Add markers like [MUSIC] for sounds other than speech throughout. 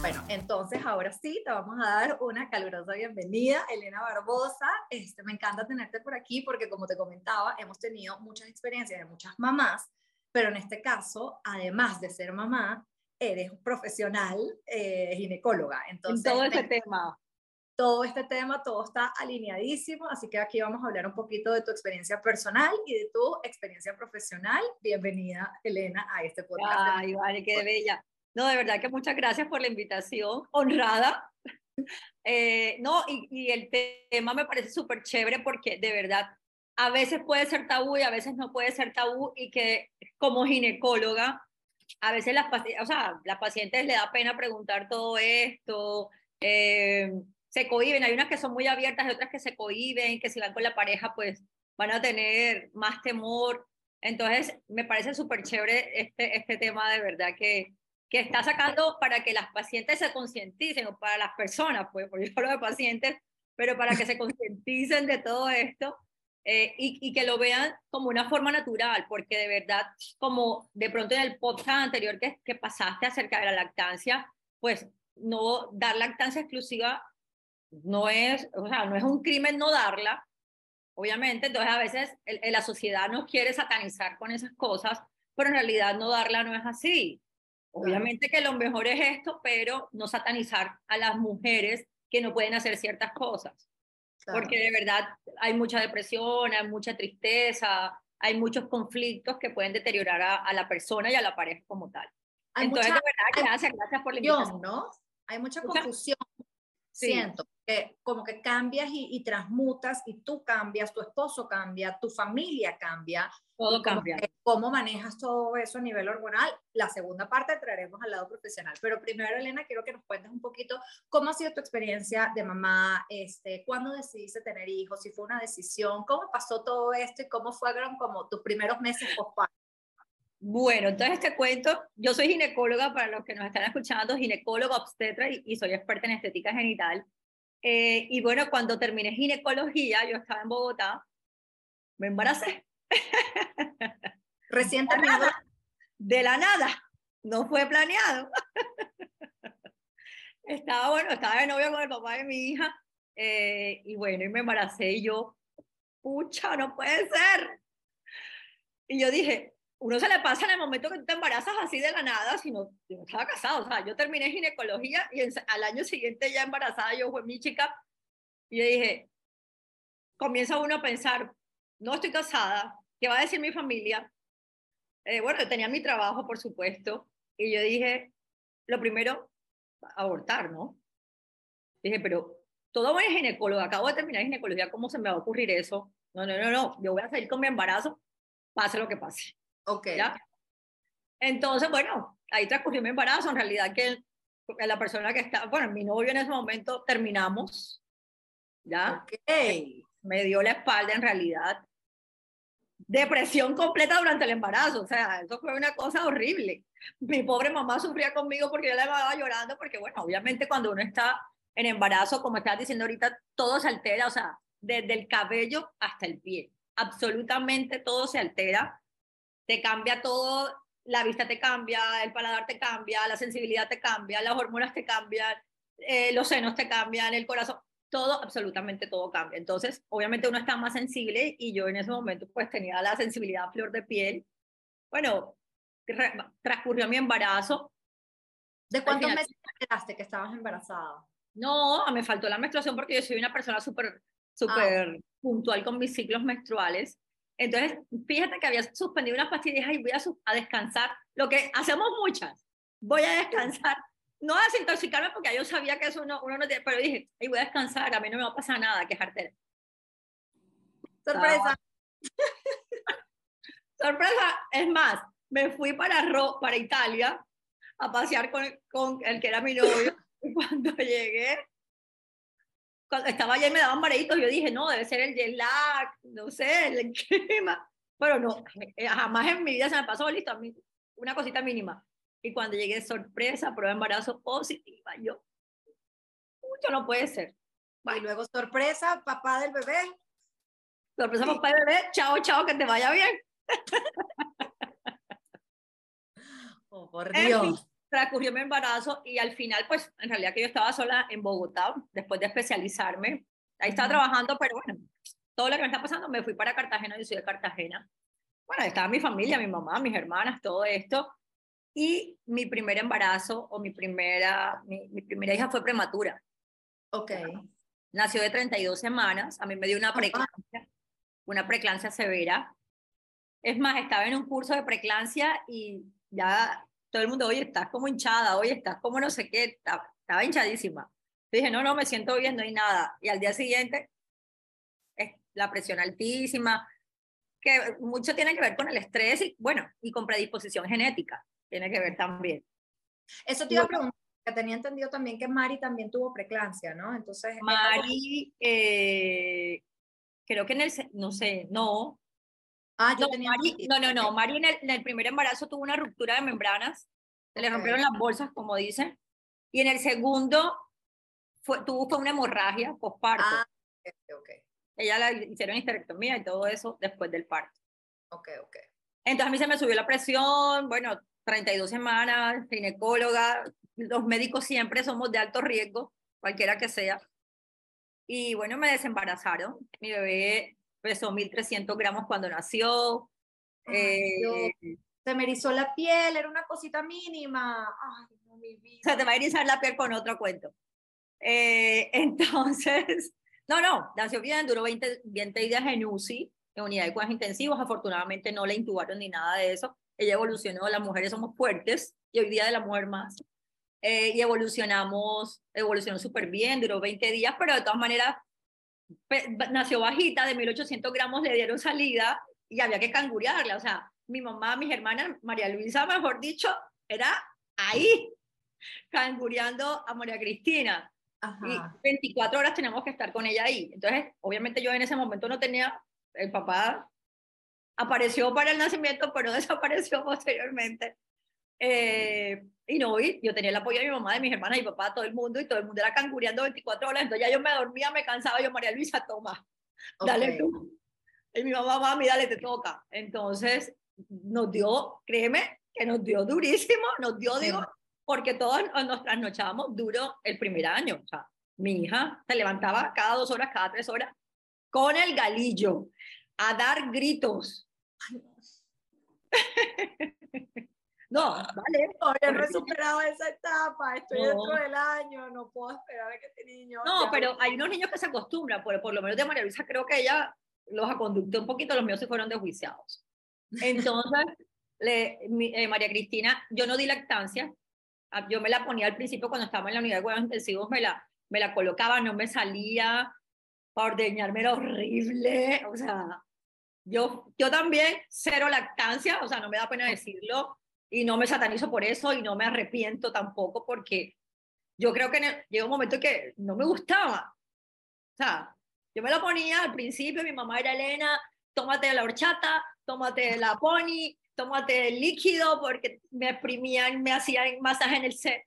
Bueno, entonces ahora sí te vamos a dar una calurosa bienvenida, Elena Barbosa. Este, me encanta tenerte por aquí porque como te comentaba, hemos tenido muchas experiencias de muchas mamás, pero en este caso, además de ser mamá, eres profesional eh, ginecóloga. Entonces, en todo ese tema. Todo este tema, todo está alineadísimo, así que aquí vamos a hablar un poquito de tu experiencia personal y de tu experiencia profesional. Bienvenida, Elena, a este podcast. Ay, vale, qué bella. No, de verdad que muchas gracias por la invitación, honrada. [LAUGHS] Eh, no, y, y, el tema me parece súper chévere porque de verdad a veces puede ser tabú y a veces no puede ser tabú y que como ginecóloga, a veces las, o sea, las pacientes le da pena preguntar todo esto, eh, se cohiben, hay unas que son muy abiertas y otras que se cohiben, que si van con la pareja pues van a tener más temor. Entonces, me parece súper chévere este, este tema de verdad que, que está sacando para que las pacientes se concienticen, o para las personas, pues, porque yo hablo de pacientes, pero para que se concienticen de todo esto eh, y, y, que lo vean como una forma natural, porque de verdad, como de pronto en el podcast anterior que, que pasaste acerca de la lactancia, pues no dar lactancia exclusiva no es, o sea, no es un crimen no darla, obviamente, entonces a veces el, la sociedad nos quiere satanizar con esas cosas, pero en realidad no darla no es así. Obviamente que lo mejor es esto, pero no satanizar a las mujeres que no pueden hacer ciertas cosas. Claro. Porque de verdad hay mucha depresión, hay mucha tristeza, hay muchos conflictos que pueden deteriorar a, a la persona y a la pareja como tal. Hay Entonces, mucha, de verdad, gracias, gracias por la invitación. ¿no? Hay Mucha- confusión, Sí. siento, que como que cambias y, y transmutas y tú cambias, tu esposo cambia, tu familia cambia, Todo cambia. cómo manejas todo eso a nivel hormonal. La segunda parte traeremos al lado profesional, pero primero, Elena, quiero que nos cuentes un poquito cómo ha sido tu experiencia de mamá, este, cuándo decidiste tener hijos, si fue una decisión, cómo pasó todo esto y cómo fueron como tus primeros meses postparto. Bueno, entonces te cuento, yo soy ginecóloga, para los que nos están escuchando, ginecóloga obstetra y, y soy experta en estética genital. Eh, y bueno, cuando terminé ginecología, yo estaba en Bogotá, me embaracé. [LAUGHS] Recientemente, Nada, de la nada, no fue planeado. [LAUGHS] estaba bueno, estaba de novio con el papá de mi hija eh, y bueno, y me embaracé y yo, pucha, no puede ser. Y yo dije, uno se le pasa en el momento que tú te embarazas así de la nada, si no, yo no estaba casado, o sea, yo terminé ginecología y en- al año siguiente ya embarazada, yo fue mi chica, y yo dije, comienza uno a pensar, no estoy casada, ¿qué va a decir mi familia? Eh, bueno, yo tenía mi trabajo, por supuesto, y yo dije, lo primero, abortar, ¿no? Dije, pero todo buen ginecólogo, acabo de terminar ginecología, ¿cómo se me va a ocurrir eso? No, no, no, no, yo voy a salir con mi embarazo, pase lo que pase. Ok, ¿ya? Entonces, bueno, ahí transcurrió mi embarazo, en realidad que que la persona que está, bueno, mi novio en ese momento terminamos, ¿ya? ok. Me dio la espalda en realidad. Depresión completa durante el embarazo, o sea, eso fue una cosa horrible. Mi pobre mamá sufría conmigo porque yo la estaba llorando, porque bueno, obviamente cuando uno está en embarazo, como estás diciendo ahorita, todo se altera, o sea, desde el cabello hasta el pie, absolutamente todo se altera, te cambia todo, la vista te cambia, el paladar te cambia, la sensibilidad te cambia, las hormonas te cambian, eh, los senos te cambian, el corazón, todo, absolutamente todo cambia. Entonces, obviamente uno está más sensible y yo en ese momento pues tenía la sensibilidad a flor de piel. Bueno, re- transcurrió mi embarazo. ¿De cuántos meses te que estabas embarazada? No, me faltó la menstruación porque yo soy una persona súper, súper puntual con mis ciclos menstruales. Entonces, fíjate que había suspendido unas pastillas y voy a, a descansar, lo que hacemos muchas. Voy a descansar, no a desintoxicarme porque yo sabía que eso no, uno no tiene, pero dije, "Ay, voy a descansar, a mí no me va a pasar nada, que jartera. Sorpresa. [LAUGHS] Sorpresa, es más, me fui para, Ro para Italia a pasear con, con el que era mi novio. [LAUGHS] y cuando llegué, cuando estaba allá y me daban mareitos, yo dije, no, debe ser el jet lag, no sé, el clima. Pero no, eh, jamás en mi vida se me pasó, listo, a mí, una cosita mínima. Y cuando llegué, sorpresa, prueba de embarazo positiva, yo, mucho no puede ser. Y luego, sorpresa, papá del bebé. Sorpresa, papá y bebé, chao, chao, que te vaya bien. [LAUGHS] por Dios. Transcurrió mi embarazo y al final, pues, en realidad que yo estaba sola en Bogotá, después de especializarme. Ahí estaba trabajando, pero bueno, todo lo que me está pasando, me fui para Cartagena, yo soy de Cartagena. Bueno, estaba mi familia, mi mamá, mis hermanas, todo esto. Y mi primer embarazo o mi primera, mi, mi primera hija fue prematura. Ok. Nació de 32 semanas, a mí me dio una preclancia, una preclancia severa. Es más, estaba en un curso de preclancia y ya todo el mundo, oye, estás como hinchada, oye, estás como no sé qué, estaba, estaba hinchadísima. Dije, no, no, me siento bien, no hay nada. Y al día siguiente, la presión altísima, que mucho tiene que ver con el estrés y, bueno, y con predisposición genética, tiene que ver también. Eso te iba a preguntar, que tenía entendido también que Mari también tuvo preclancia, ¿no? Entonces... Mari, eh, creo que en el, no sé, no. Ah, yo no, tenía... Mari, no, no, no, Mari en el, en el, primer embarazo tuvo una ruptura de membranas, se le rompieron las bolsas, como dicen, y en el segundo fue, tuvo fue una hemorragia postparto. Ah, ok, ok. Ella la hicieron histerectomía y todo eso después del parto. Ok, ok. Entonces a mí se me subió la presión, bueno, 32 semanas, ginecóloga, los médicos siempre somos de alto riesgo, cualquiera que sea. Y bueno, me desembarazaron. Mi bebé pesó 1.300 gramos cuando nació. Eh, se me erizó la piel, era una cosita mínima. Ay, no, mi vida. Se te va a erizar la piel con otro cuento. Eh, [LAUGHS] entonces, no, no, nació bien, duró 20, 20 días en UCI, en unidad de cuidados intensivos. Afortunadamente no le intubaron ni nada de eso. Ella evolucionó, las mujeres somos fuertes y hoy día de la mujer más. Eh, y evolucionamos, evolucionó súper bien, duró 20 días, pero de todas maneras nació bajita, de 1800 gramos le dieron salida y había que cangurearla. O sea, mi mamá, mis hermanas, María Luisa, mejor dicho, era ahí, cangureando a María Cristina. Y 24 horas tenemos que estar con ella ahí. Entonces, obviamente yo en ese momento no tenía, el papá apareció para el nacimiento, pero [LAUGHS] desapareció posteriormente. Eh, y no, y yo tenía el apoyo de mi mamá, de mis hermanas, y mi papá, todo el mundo, y todo el mundo era cangureando 24 horas. Entonces ya yo me dormía, me cansaba, yo, María Luisa, toma, dale tú. Y mi mamá, mami, dale, te toca. Entonces nos dio, créeme, que nos dio durísimo, nos dio, digo, porque todos nos trasnochábamos duro el primer año. O sea, mi hija se levantaba cada dos horas, cada tres horas, con el galillo, a dar gritos. [LAUGHS] no, vale. No, he superado esa etapa, estoy dentro del año, no puedo esperar a que este niño... No, pero hay unos niños que se acostumbran, por, por lo menos de María Luisa creo que ella los aconductó un poquito, los míos se fueron desjuiciados. Entonces, [LAUGHS] le, eh, María Cristina, yo no di lactancia, Ah, yo me la ponía al principio cuando estaba en la unidad de cuidados intensivos, me la, me la colocaba, no me salía, para ordeñarme era horrible, o sea, yo, yo también cero lactancia, o sea, no me da pena decirlo, y no me satanizo por eso, y no me arrepiento tampoco, porque yo creo que llegó un momento que no me gustaba, o sea, yo me la ponía al principio, mi mamá era Elena, tómate la horchata, tómate la pony, tómate el líquido porque me exprimían, me hacían masaje en el set.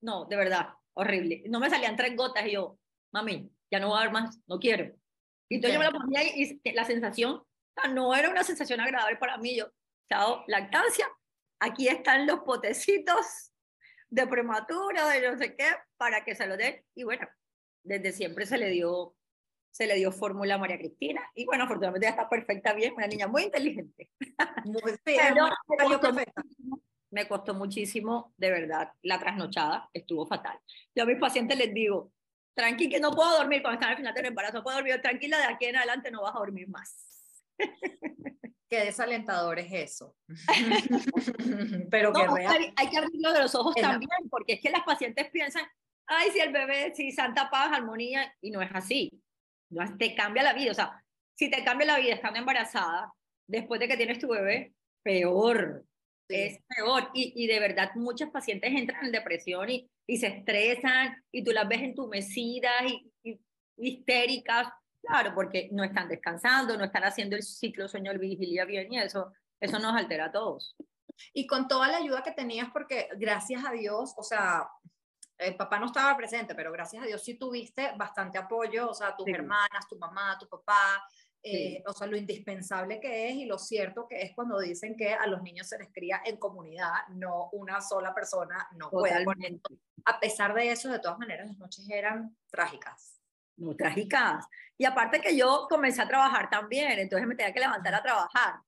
No, de verdad, horrible. No me salían tres gotas y yo, mami, ya no voy a dar más, no quiero. Y entonces yo me la ponía y, la sensación, no era una sensación agradable para mí. Yo, chao, lactancia, aquí están los potecitos de prematura, de no sé qué, para que se lo den. Y bueno, desde siempre se le dio se le dio fórmula a María Cristina y bueno, afortunadamente ya está perfecta bien, una niña muy inteligente. [LAUGHS] Muy Pero me, costó muchísimo, me costó muchísimo, de verdad, la trasnochada estuvo fatal. Yo a mis pacientes les digo, tranqui que no puedo dormir cuando están al final del embarazo, no puedo dormir, tranquila, de aquí en adelante no vas a dormir más. [LAUGHS] Qué desalentador es eso. [LAUGHS] [LAUGHS] Pero que real. Hay, que abrirlo de los ojos también, porque es que las pacientes piensan, ay, si el bebé, si Santa Paz, armonía, y no es así te cambia la vida. O sea, si te cambia la vida estando embarazada, después de que tienes tu bebé, peor. Es peor. Y, y, de verdad, muchas pacientes entran en depresión y, y se estresan y tú las ves entumecidas y, y, histéricas. Claro, porque no están descansando, no están haciendo el ciclo sueño vigilia bien y eso, eso nos altera a todos. Y con toda la ayuda que tenías, porque gracias a Dios, o sea, el papá no estaba presente, pero gracias a Dios sí tuviste bastante apoyo, o sea, tus hermanas, tu mamá, tu papá, eh, o sea, lo indispensable que es y lo cierto que es cuando dicen que a los niños se les cría en comunidad, no una sola persona no puede con A pesar de eso, de todas maneras, las noches eran trágicas. Muy trágicas. Y aparte que yo comencé a trabajar también, entonces me tenía que levantar a trabajar.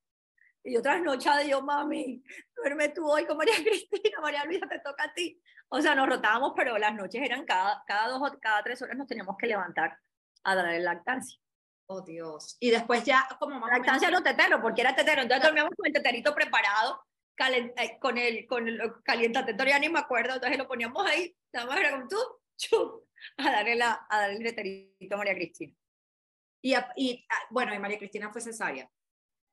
Y yo trasnochada, yo, mami, duerme tú hoy con María [LAUGHS] Cristina, María Luisa, te toca a ti. O sea, nos rotábamos, pero las noches eran cada, cada dos o cada tres horas nos teníamos que levantar a darle lactancia. Oh, Dios. Y después ya, como más Lactancia no tetero, porque era tetero. Entonces dormíamos con el teterito preparado, eh, con el, con el calientatetor, ya ni me acuerdo. Entonces lo poníamos ahí, nada más era como tú, chup, [LAUGHS] a darle, la, a darle el teterito a María Cristina. Y, y ah, bueno, y María Cristina fue cesárea.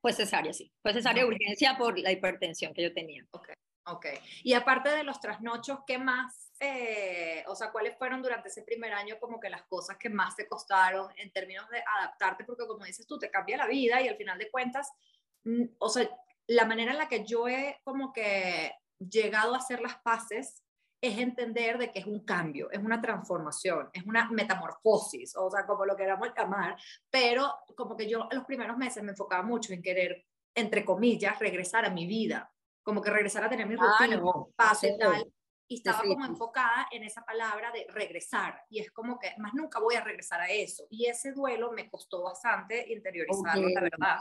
Fue cesárea, sí. Fue cesárea de urgencia por la hipertensión que yo tenía. Ok, ok. Y aparte de los trasnochos, ¿qué más eh, o sea, cuáles fueron durante ese primer año como que las cosas que más te costaron en términos de adaptarte, porque como dices tú, te cambia la vida y al final de cuentas, mm, o sea, la manera en la que yo he como que llegado a hacer las paces es entender de que es un cambio, es una transformación, es una metamorfosis, o sea, como lo queramos llamar, pero como que yo los primeros meses me enfocaba mucho en querer, entre comillas, regresar a mi vida, como que regresar a tener mi rutina, paso y tal, y estaba como enfocada en esa palabra de regresar y es como que más nunca voy a regresar a eso y ese duelo me costó bastante interiorizarlo, la verdad,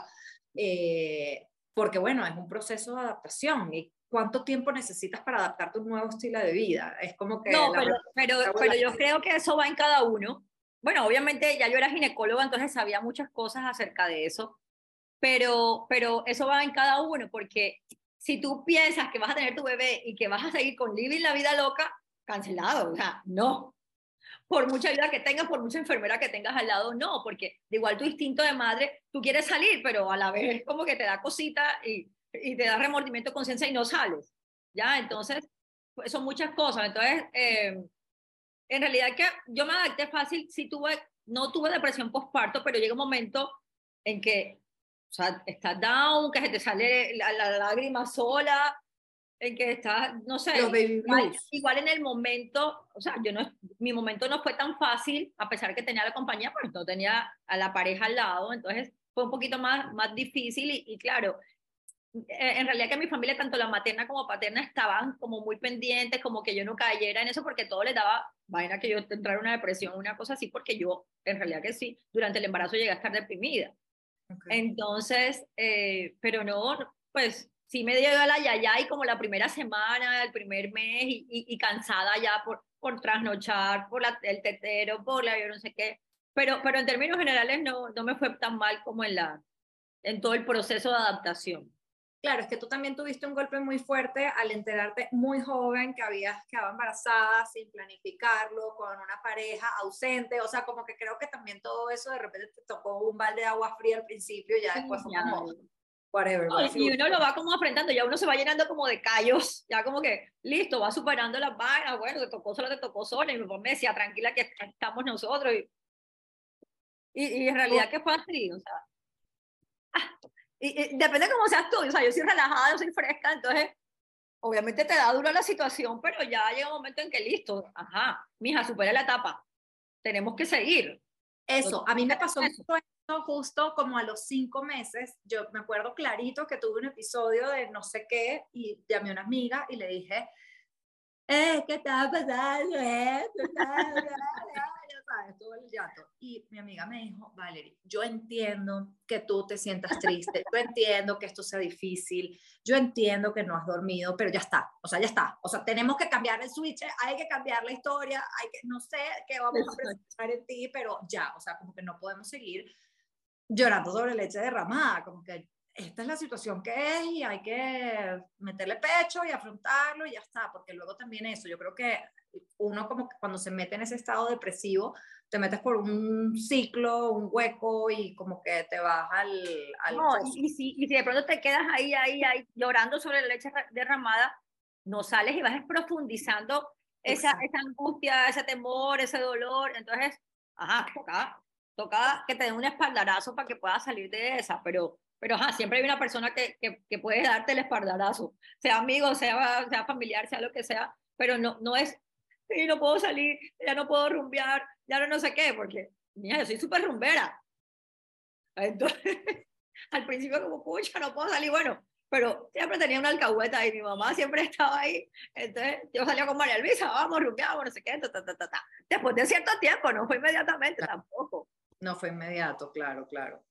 eh, porque bueno, es un proceso de adaptación y cuánto tiempo necesitas para adaptarte a un nuevo estilo de vida, es como que... No, pero, pero, pero yo creo que eso va en cada uno. Bueno, obviamente ya yo era ginecóloga, entonces sabía muchas cosas acerca de eso, pero, pero eso va en cada uno, porque si tú piensas que vas a tener tu bebé y que vas a seguir con living la vida loca, cancelado, o sea, no. Por mucha ayuda que tengas, por mucha enfermera que tengas al lado, no, porque de igual tu instinto de madre, tú quieres salir, pero a la vez como que te da cosita y, y te da remordimiento, conciencia y no sales, ¿ya? Entonces, pues, son muchas cosas. Entonces, eh, en realidad que yo me adapté fácil, si tuve, no tuve depresión postparto, pero llega un momento en que o sea, estás down, que se te sale la, lágrima sola, en que estás, no sé, igual, en el momento, o sea, yo no, mi momento no fue tan fácil, a pesar que tenía la compañía, pues no tenía a la pareja al lado, entonces fue un poquito más, más difícil y, y claro, en realidad que mi familia, tanto la materna como paterna, estaban como muy pendientes, como que yo no cayera en eso, porque todo les daba vaina que yo entrara en una depresión, una cosa así, porque yo, en realidad que sí, durante el embarazo llegué a estar deprimida. Entonces, eh, pero no, pues sí me dio la yaya y como la primera semana, el primer mes y, y, cansada ya por, por trasnochar, por la, el tetero, por la yo no sé qué. Pero, pero en términos generales no, no me fue tan mal como en, la, en todo el proceso de adaptación. Claro, es que tú también tuviste un golpe muy fuerte al enterarte muy joven que habías quedado embarazada sin planificarlo, con una pareja ausente, o sea, como que creo que también todo eso de repente te tocó un balde de agua fría al principio, ya después fue como whatever. y uno lo va como enfrentando, ya uno se va llenando como de callos, ya como que listo, va superando las vainas, bueno, te tocó solo, te tocó sola, y mi mamá me decía, tranquila que estamos nosotros, y, y, en realidad que fue así, o sea, ah, y, depende de cómo seas tú, o sea, yo soy relajada, yo soy fresca, entonces obviamente te da duro la situación, pero ya llega un momento en que listo, ajá, mija, supera la etapa, tenemos que seguir. Eso, a mí me pasó justo como a los cinco meses, yo me acuerdo clarito que tuve un episodio de no sé qué y llamé a una amiga y le dije, eh, ¿qué está pasando? Eh? [LAUGHS] sabes, todo el llanto. Y mi amiga me dijo, Valerie, yo entiendo que tú te sientas triste, yo entiendo que esto sea difícil, yo entiendo que no has dormido, pero ya está, o sea, ya está. O sea, tenemos que cambiar el switch, hay que cambiar la historia, hay que, no sé qué vamos a presentar en ti, pero ya, o sea, como que no podemos seguir llorando sobre leche derramada, como que esta es la situación que es y hay que meterle pecho y afrontarlo y ya está, porque luego también eso, yo creo que uno como que cuando se mete en ese estado depresivo, te metes por un ciclo, un hueco y como que te vas al... al no, y, si, y si de pronto te quedas ahí, ahí, ahí, llorando sobre la leche derramada, no sales y vas profundizando esa, esa angustia, ese temor, ese dolor, entonces, ajá, toca, toca que te den un espaldarazo para que puedas salir de esa, pero pero siempre hay una persona que, que, puede darte el espaldarazo, sea amigo, sea, sea familiar, sea lo que sea, pero no, no es, sí, no puedo salir, ya no puedo rumbear, ya no, no sé qué, porque, mira, yo soy súper rumbera. Entonces, [LAUGHS] al principio como, pucha, no puedo salir, bueno, pero siempre tenía una alcahueta y mi mamá siempre [LAUGHS] estaba ahí. Entonces yo salía con María Luisa, vamos, rumbeamos, no sé qué, ta, ta, ta, ta, Después de cierto tiempo, no fue inmediatamente tampoco. No fue inmediato, claro, claro.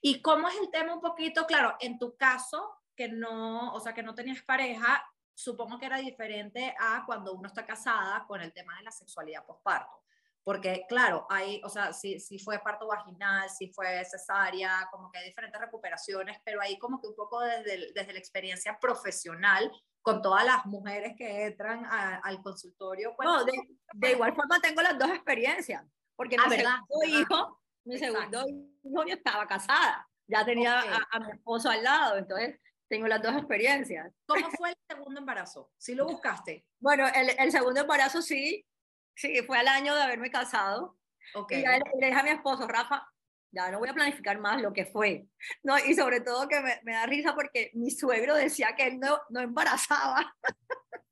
¿Y cómo es el tema un poquito? Claro, en tu caso, que no, o sea, que no tenías pareja, supongo que era diferente a cuando uno está casada con el tema de la sexualidad postparto. Porque, claro, hay, o sea, si, si fue parto vaginal, si fue cesárea, como que hay diferentes recuperaciones, pero ahí como que un poco desde, desde la experiencia profesional, con todas las mujeres que entran al consultorio. Pues, no, de, de, igual forma tengo las dos experiencias, porque mi ah, segundo hijo, mi segundo hijo yo estaba casada, ya tenía a, mi esposo al lado, entonces tengo las dos experiencias. ¿Cómo fue el segundo embarazo? ¿Sí lo buscaste? Bueno, el, el segundo embarazo sí, Sí, fue al año de haberme casado. Okay. Y le, le dije a mi esposo, Rafa, ya no voy a planificar más lo que fue. No, y sobre todo que me, me da risa porque mi suegro decía que él no, no embarazaba. [LAUGHS]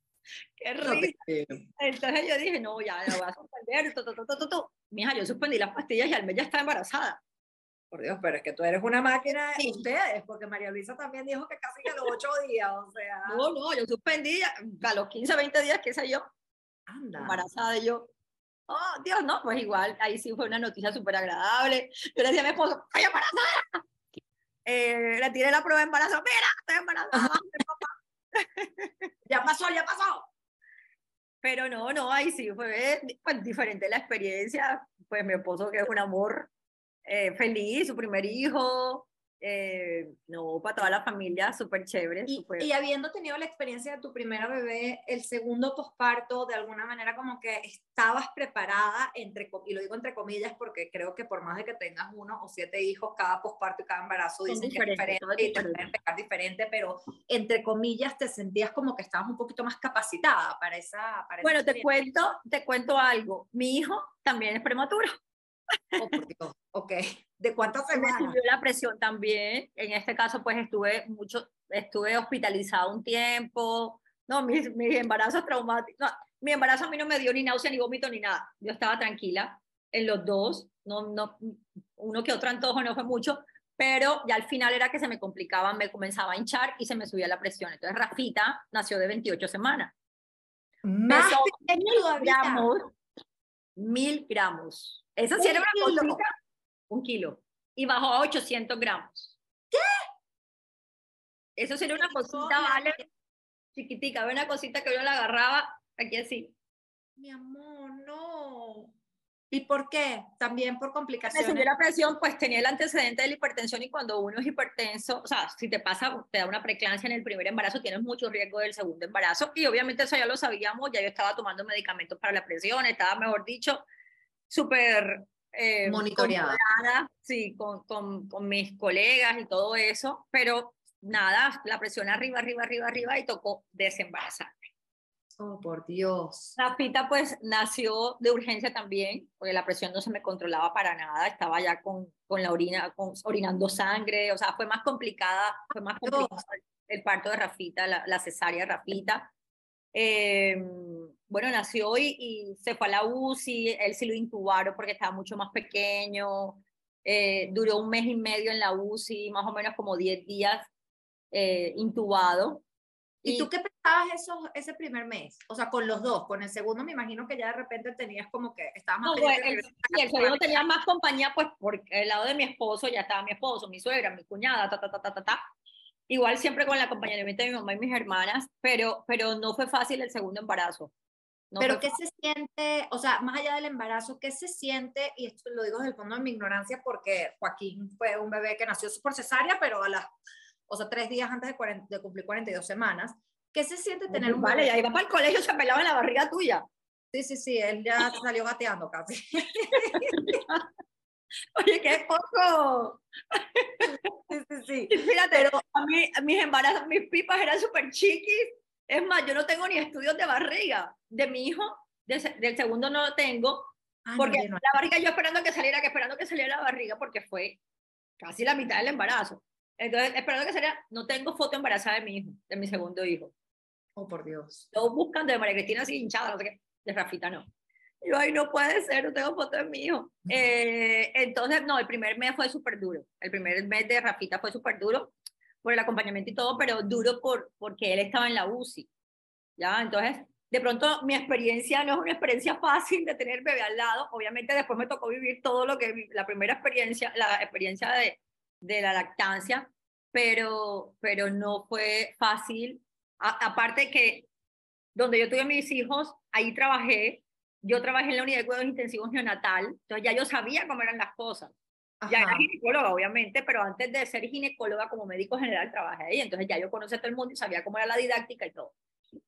Qué risa. Entonces yo dije, no, ya, la voy a suspender. Mija, yo suspendí las pastillas y al mes ya estaba embarazada. Por Dios, pero es que tú eres una máquina de ustedes, porque María Luisa también dijo que casi que los ocho días, o sea. [LAUGHS] No, no, yo suspendí a los 15, 20 días, qué sé yo, embarazada y yo, oh, Dios, no, pues igual, ahí sí fue una noticia súper agradable. Yo le decía a mi esposo, ¡ay, embarazada! Eh, le tiré la prueba de embarazo, mira, estoy embarazada, [LAUGHS] ya pasó, ya pasó. Pero no, no, ahí sí fue pues, diferente la experiencia. Pues mi esposo, que es un amor eh, feliz, su primer hijo, eh, no, para toda la familia, súper chévere. Y, y, habiendo tenido la experiencia de tu primera bebé, el segundo posparto, de alguna manera como que estabas preparada, entre, y lo digo entre comillas porque creo que por más de que tengas uno o siete hijos, cada posparto y cada embarazo dicen que es diferente y te pueden pegar diferente, pero entre comillas te sentías como que estabas un poquito más capacitada para esa... Para bueno, te cuento, te cuento algo. Mi hijo también es prematuro. Oh, ok. ¿De cuántas semanas? Me subió la presión también. En este caso, pues estuve mucho, estuve hospitalizada un tiempo. No, mi, mi embarazo traumático. No, mi embarazo a mí no me dio ni náusea, ni vómito, ni nada. Yo estaba tranquila en los dos. No, no, uno que otro antojo no fue mucho, pero ya al final era que se me complicaba, me comenzaba a hinchar y se me subía la presión. Entonces Rafita nació de 28 semanas. Más mil gramos, mil gramos. Eso sí era una cosita, un kilo, y bajó a 800 gramos. ¿Qué? Eso sería una cosita, vale, chiquitica, una cosita que yo la agarraba aquí así. Mi amor, no. ¿Y por qué? También por complicaciones. Me subió la presión, pues tenía el antecedente de la hipertensión y cuando uno es hipertenso, o sea, si te pasa, te da una preclancia en el primer embarazo, tienes mucho riesgo del segundo embarazo y obviamente eso ya lo sabíamos, ya yo estaba tomando medicamentos para la presión, estaba, mejor dicho, súper eh, monitoreada. Sí, con, con, con, mis colegas y todo eso, pero nada, la presión arriba, arriba, arriba, arriba y tocó desembarazarme. Oh, por Dios. Rafita pues nació de urgencia también, porque la presión no se me controlaba para nada, estaba ya con, con la orina, con, orinando sangre, o sea, fue más complicada, fue más complicado el parto de Rafita, la, la cesárea de Rafita. Eh, bueno, nació y, y, se fue a la UCI, él sí lo intubaron porque estaba mucho más pequeño, eh, duró un mes y medio en la UCI, más o menos como 10 días eh, intubado. ¿Y, tú qué pensabas eso, ese primer mes? O sea, con los dos, con el segundo me imagino que ya de repente tenías como que estabas más... No, el, el, segundo tenía más compañía, pues por el lado de mi esposo ya estaba mi esposo, mi suegra, mi cuñada, ta, ta, ta, ta, ta, ta igual siempre con el acompañamiento de mi mamá y mis hermanas, pero, pero no fue fácil el segundo embarazo. pero ¿qué se siente, o sea, más allá del embarazo, qué se siente, y esto lo digo desde el fondo de mi ignorancia porque Joaquín fue un bebé que nació por cesárea, pero a las, o sea, tres días antes de, de cumplir 42 semanas, ¿qué se siente tener un Vale, ya iba para el colegio, se pelaba en la barriga tuya. Sí, sí, sí, él ya salió gateando casi. [LAUGHS] [LAUGHS] Oye, qué poco. [LAUGHS] Sí, sí, sí. Fíjate, pero a mí, mis embarazos, mis pipas eran súper chiquis. Es más, yo no tengo ni estudios de barriga. De mi hijo, del segundo no lo tengo. Ah, porque la barriga, yo esperando que saliera, que esperando que saliera la barriga, porque fue casi la mitad del embarazo. Entonces, esperando que saliera, no tengo foto embarazada de mi hijo, de mi segundo hijo. Oh, por Dios. Todos buscan de María Cristina así hinchada, no sé qué. De Rafita no. Yo, ahí no puede ser, no tengo foto de mi hijo. Eh, entonces, no, el primer mes fue súper duro. El primer mes de Rafita fue súper duro por el acompañamiento y todo, pero duro por, porque él estaba en la UCI. ¿ya? Entonces, de pronto mi experiencia no es una experiencia fácil de tener bebé al lado. Obviamente después me tocó vivir todo lo que la primera experiencia, la experiencia de, de la lactancia, pero, pero no fue fácil. aparte que donde yo tuve mis hijos, ahí trabajé. Yo trabajé en la unidad de cuidados intensivos neonatal, entonces ya yo sabía cómo eran las cosas. Ya era ginecóloga, obviamente, pero antes de ser ginecóloga como médico general trabajé ahí, entonces ya yo conocía a todo el mundo y sabía cómo era la didáctica y todo.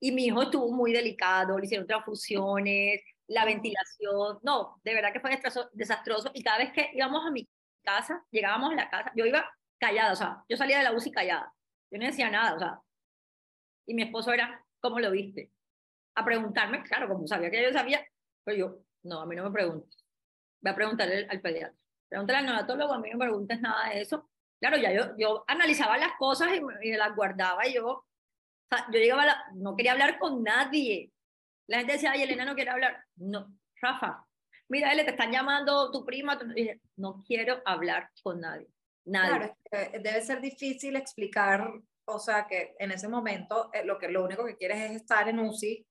Y mi hijo estuvo muy delicado, le hicieron transfusiones, la ventilación, no, de verdad que fue desastroso. Y cada vez que íbamos a mi casa, llegábamos a la casa, yo iba callada, o sea, yo salía de la UCI callada, yo no decía nada, o sea, y mi esposo era, ¿cómo lo viste? A preguntarme, claro, como sabía que yo sabía, pero yo, no, a mí no me preguntes, voy a preguntarle al pediatra, pregúntale al neonatólogo, a mí no me preguntes nada de eso. Claro, ya yo, yo analizaba las cosas y, y las guardaba yo yo llegaba, no quería hablar con nadie. La gente decía, ay, Elena no quiere hablar. No, Rafa, mira, él te están llamando tu prima. no quiero hablar con nadie. Nadie. Claro, debe ser difícil explicar, o sea, que en ese momento eh, lo, que, lo único que quieres es estar en UCI.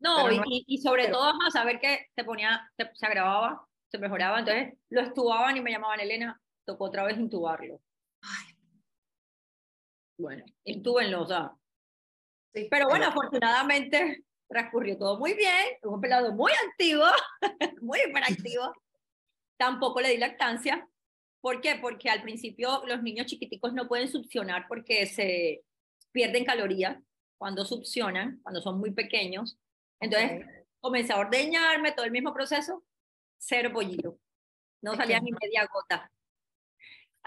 No, y, y, sobre todo a saber que se ponía, se, agravaba, se mejoraba, entonces lo estubaban y me llamaban Elena, tocó otra vez intubarlo. Ay. Bueno, intúbenlo, o sea, pero bueno, afortunadamente transcurrió todo muy bien, un pelado muy activo, [LAUGHS] muy hiperactivo. Tampoco le di lactancia. ¿Por qué? Porque al principio los niños chiquiticos no pueden succionar porque se pierden calorías cuando succionan, cuando son muy pequeños. Entonces comencé a ordeñarme, todo el mismo proceso, cero pollito. No salía ni media gota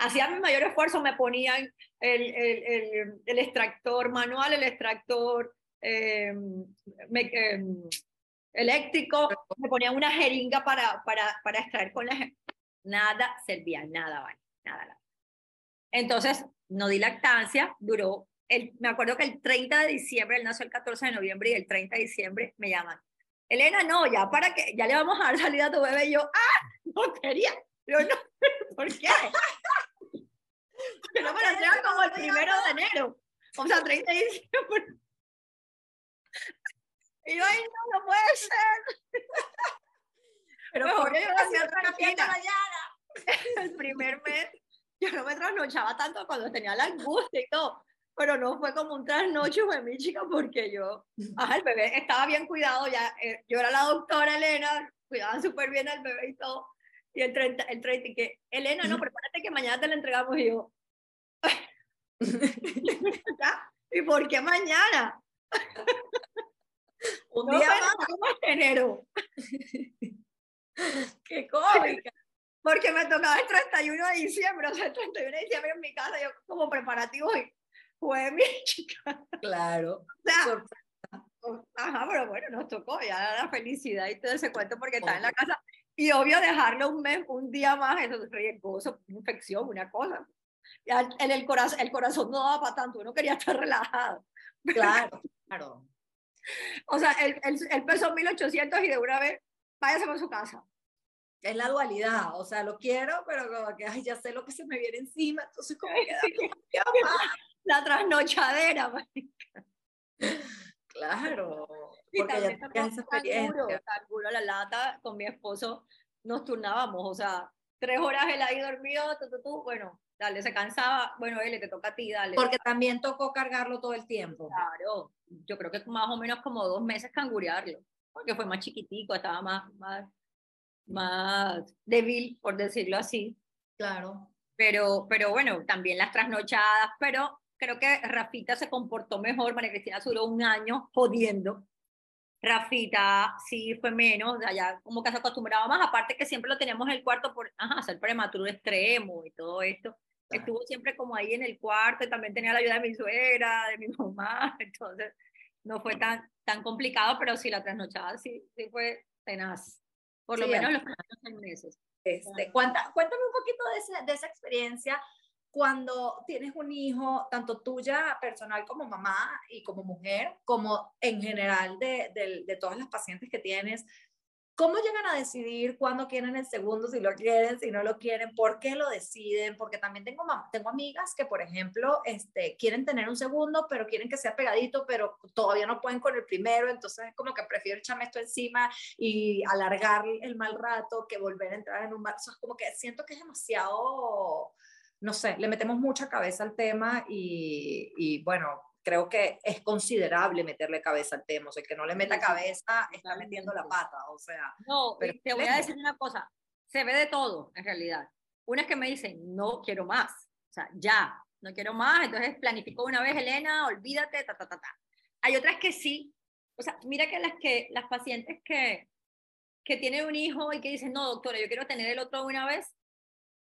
hacía mi mayor esfuerzo, me ponían el, el, el, extractor manual, el extractor em, em, eléctrico, me ponían una jeringa para, para, para extraer con la... Nada servía, nada, vale, nada, nada. Entonces, no di lactancia, duró, el, me acuerdo que el 30 de diciembre, él nació el 14 de noviembre y el 30 de diciembre me llaman. Elena, no, ya para que, ya le vamos a dar salida a tu bebé. Y yo, ah, no quería. Yo no, [LAUGHS] ¿por qué? que no me lo entregan como el primero de enero. O sea, 30 de diciembre. Y yo, ay, no, no puede ser. Pero ¿por qué yo hacía tranquila? El primer mes, yo no me trasnochaba tanto cuando tenía la angustia y todo. Pero no fue como un trasnocho de mi chica porque yo, ajá, el bebé estaba bien cuidado, ya, eh, yo era la doctora Elena, cuidaban súper bien al bebé y todo. Y el 30, el 30, y que, Elena, no, prepárate que mañana te la entregamos. Y yo, [LAUGHS] ¿y por qué mañana? [LAUGHS] Un día más. enero. [LAUGHS] Qué cómica. Porque me tocaba el 31 de diciembre, o sea, el 31 de diciembre en mi casa, yo como preparativo y fue mi [LAUGHS] chica. Claro. ajá, pero bueno, nos tocó ya la felicidad y todo ese cuento porque estaba en la casa y obvio dejarlo un mes, un día más, eso es riesgoso, una infección, una cosa. Ya en el corazón, el corazón no daba para tanto, uno quería estar [LAUGHS] relajado. Claro, claro. O sea, él, él, pesó 1800 y de una vez, váyase por su casa. Es la dualidad, o sea, lo quiero, pero como que ay, ya sé lo que se me viene encima, entonces como [LAUGHS] que la trasnochadera, Claro. Tenías esa experiencia. Tan la lata con mi esposo nos turnábamos, o sea, tres horas él ahí dormido, tú, tú, tú, bueno, dale, se cansaba, bueno, él te toca a ti, dale. Porque también tocó cargarlo todo el tiempo. Claro, yo creo que más o menos como dos meses cangurearlo, porque fue más chiquitico, estaba más, más, más débil, por decirlo así. Claro. Pero, pero bueno, también las trasnochadas, pero creo que Rafita se comportó mejor, María Cristina duró un año jodiendo. Rafita sí fue menos, ya como que se acostumbraba más, aparte que siempre lo teníamos en el cuarto por ajá, ser prematuro extremo y todo esto. Estuvo siempre como ahí en el cuarto y también tenía la ayuda de mi suegra, de mi [LAUGHS] mamá, entonces no fue tan, tan complicado, pero sí la trasnochada sí, sí fue tenaz, por lo menos los primeros seis meses. Este, cuéntame un poquito de, de esa experiencia cuando tienes un hijo, tanto tuya personal como mamá y como mujer, como en general de, de, de todas las pacientes que tienes, ¿Cómo llegan a decidir cuándo quieren el segundo, si lo quieren, si no lo quieren? ¿Por qué lo deciden? Porque también tengo, tengo amigas que, por ejemplo, este, quieren tener un segundo, pero quieren que sea pegadito, pero todavía no pueden con el primero, entonces es como que prefiero echarme esto encima y alargar el mal rato que volver a entrar en un bar. es como que siento que es demasiado, no sé, le metemos mucha cabeza al tema y, y bueno, creo que es considerable meterle cabeza al tema. O sea, que no le meta cabeza está metiendo la pata. O sea, no, pero te voy a decir una cosa: se ve de todo en realidad. Una es que me dicen, no quiero más. O sea, ya, no quiero más. Entonces planificó una vez, Elena, olvídate, ta, ta, ta, ta. Hay otras que sí. O sea, mira que las, que, las pacientes que, que tienen un hijo y que dicen, no, doctora, yo quiero tener el otro una vez,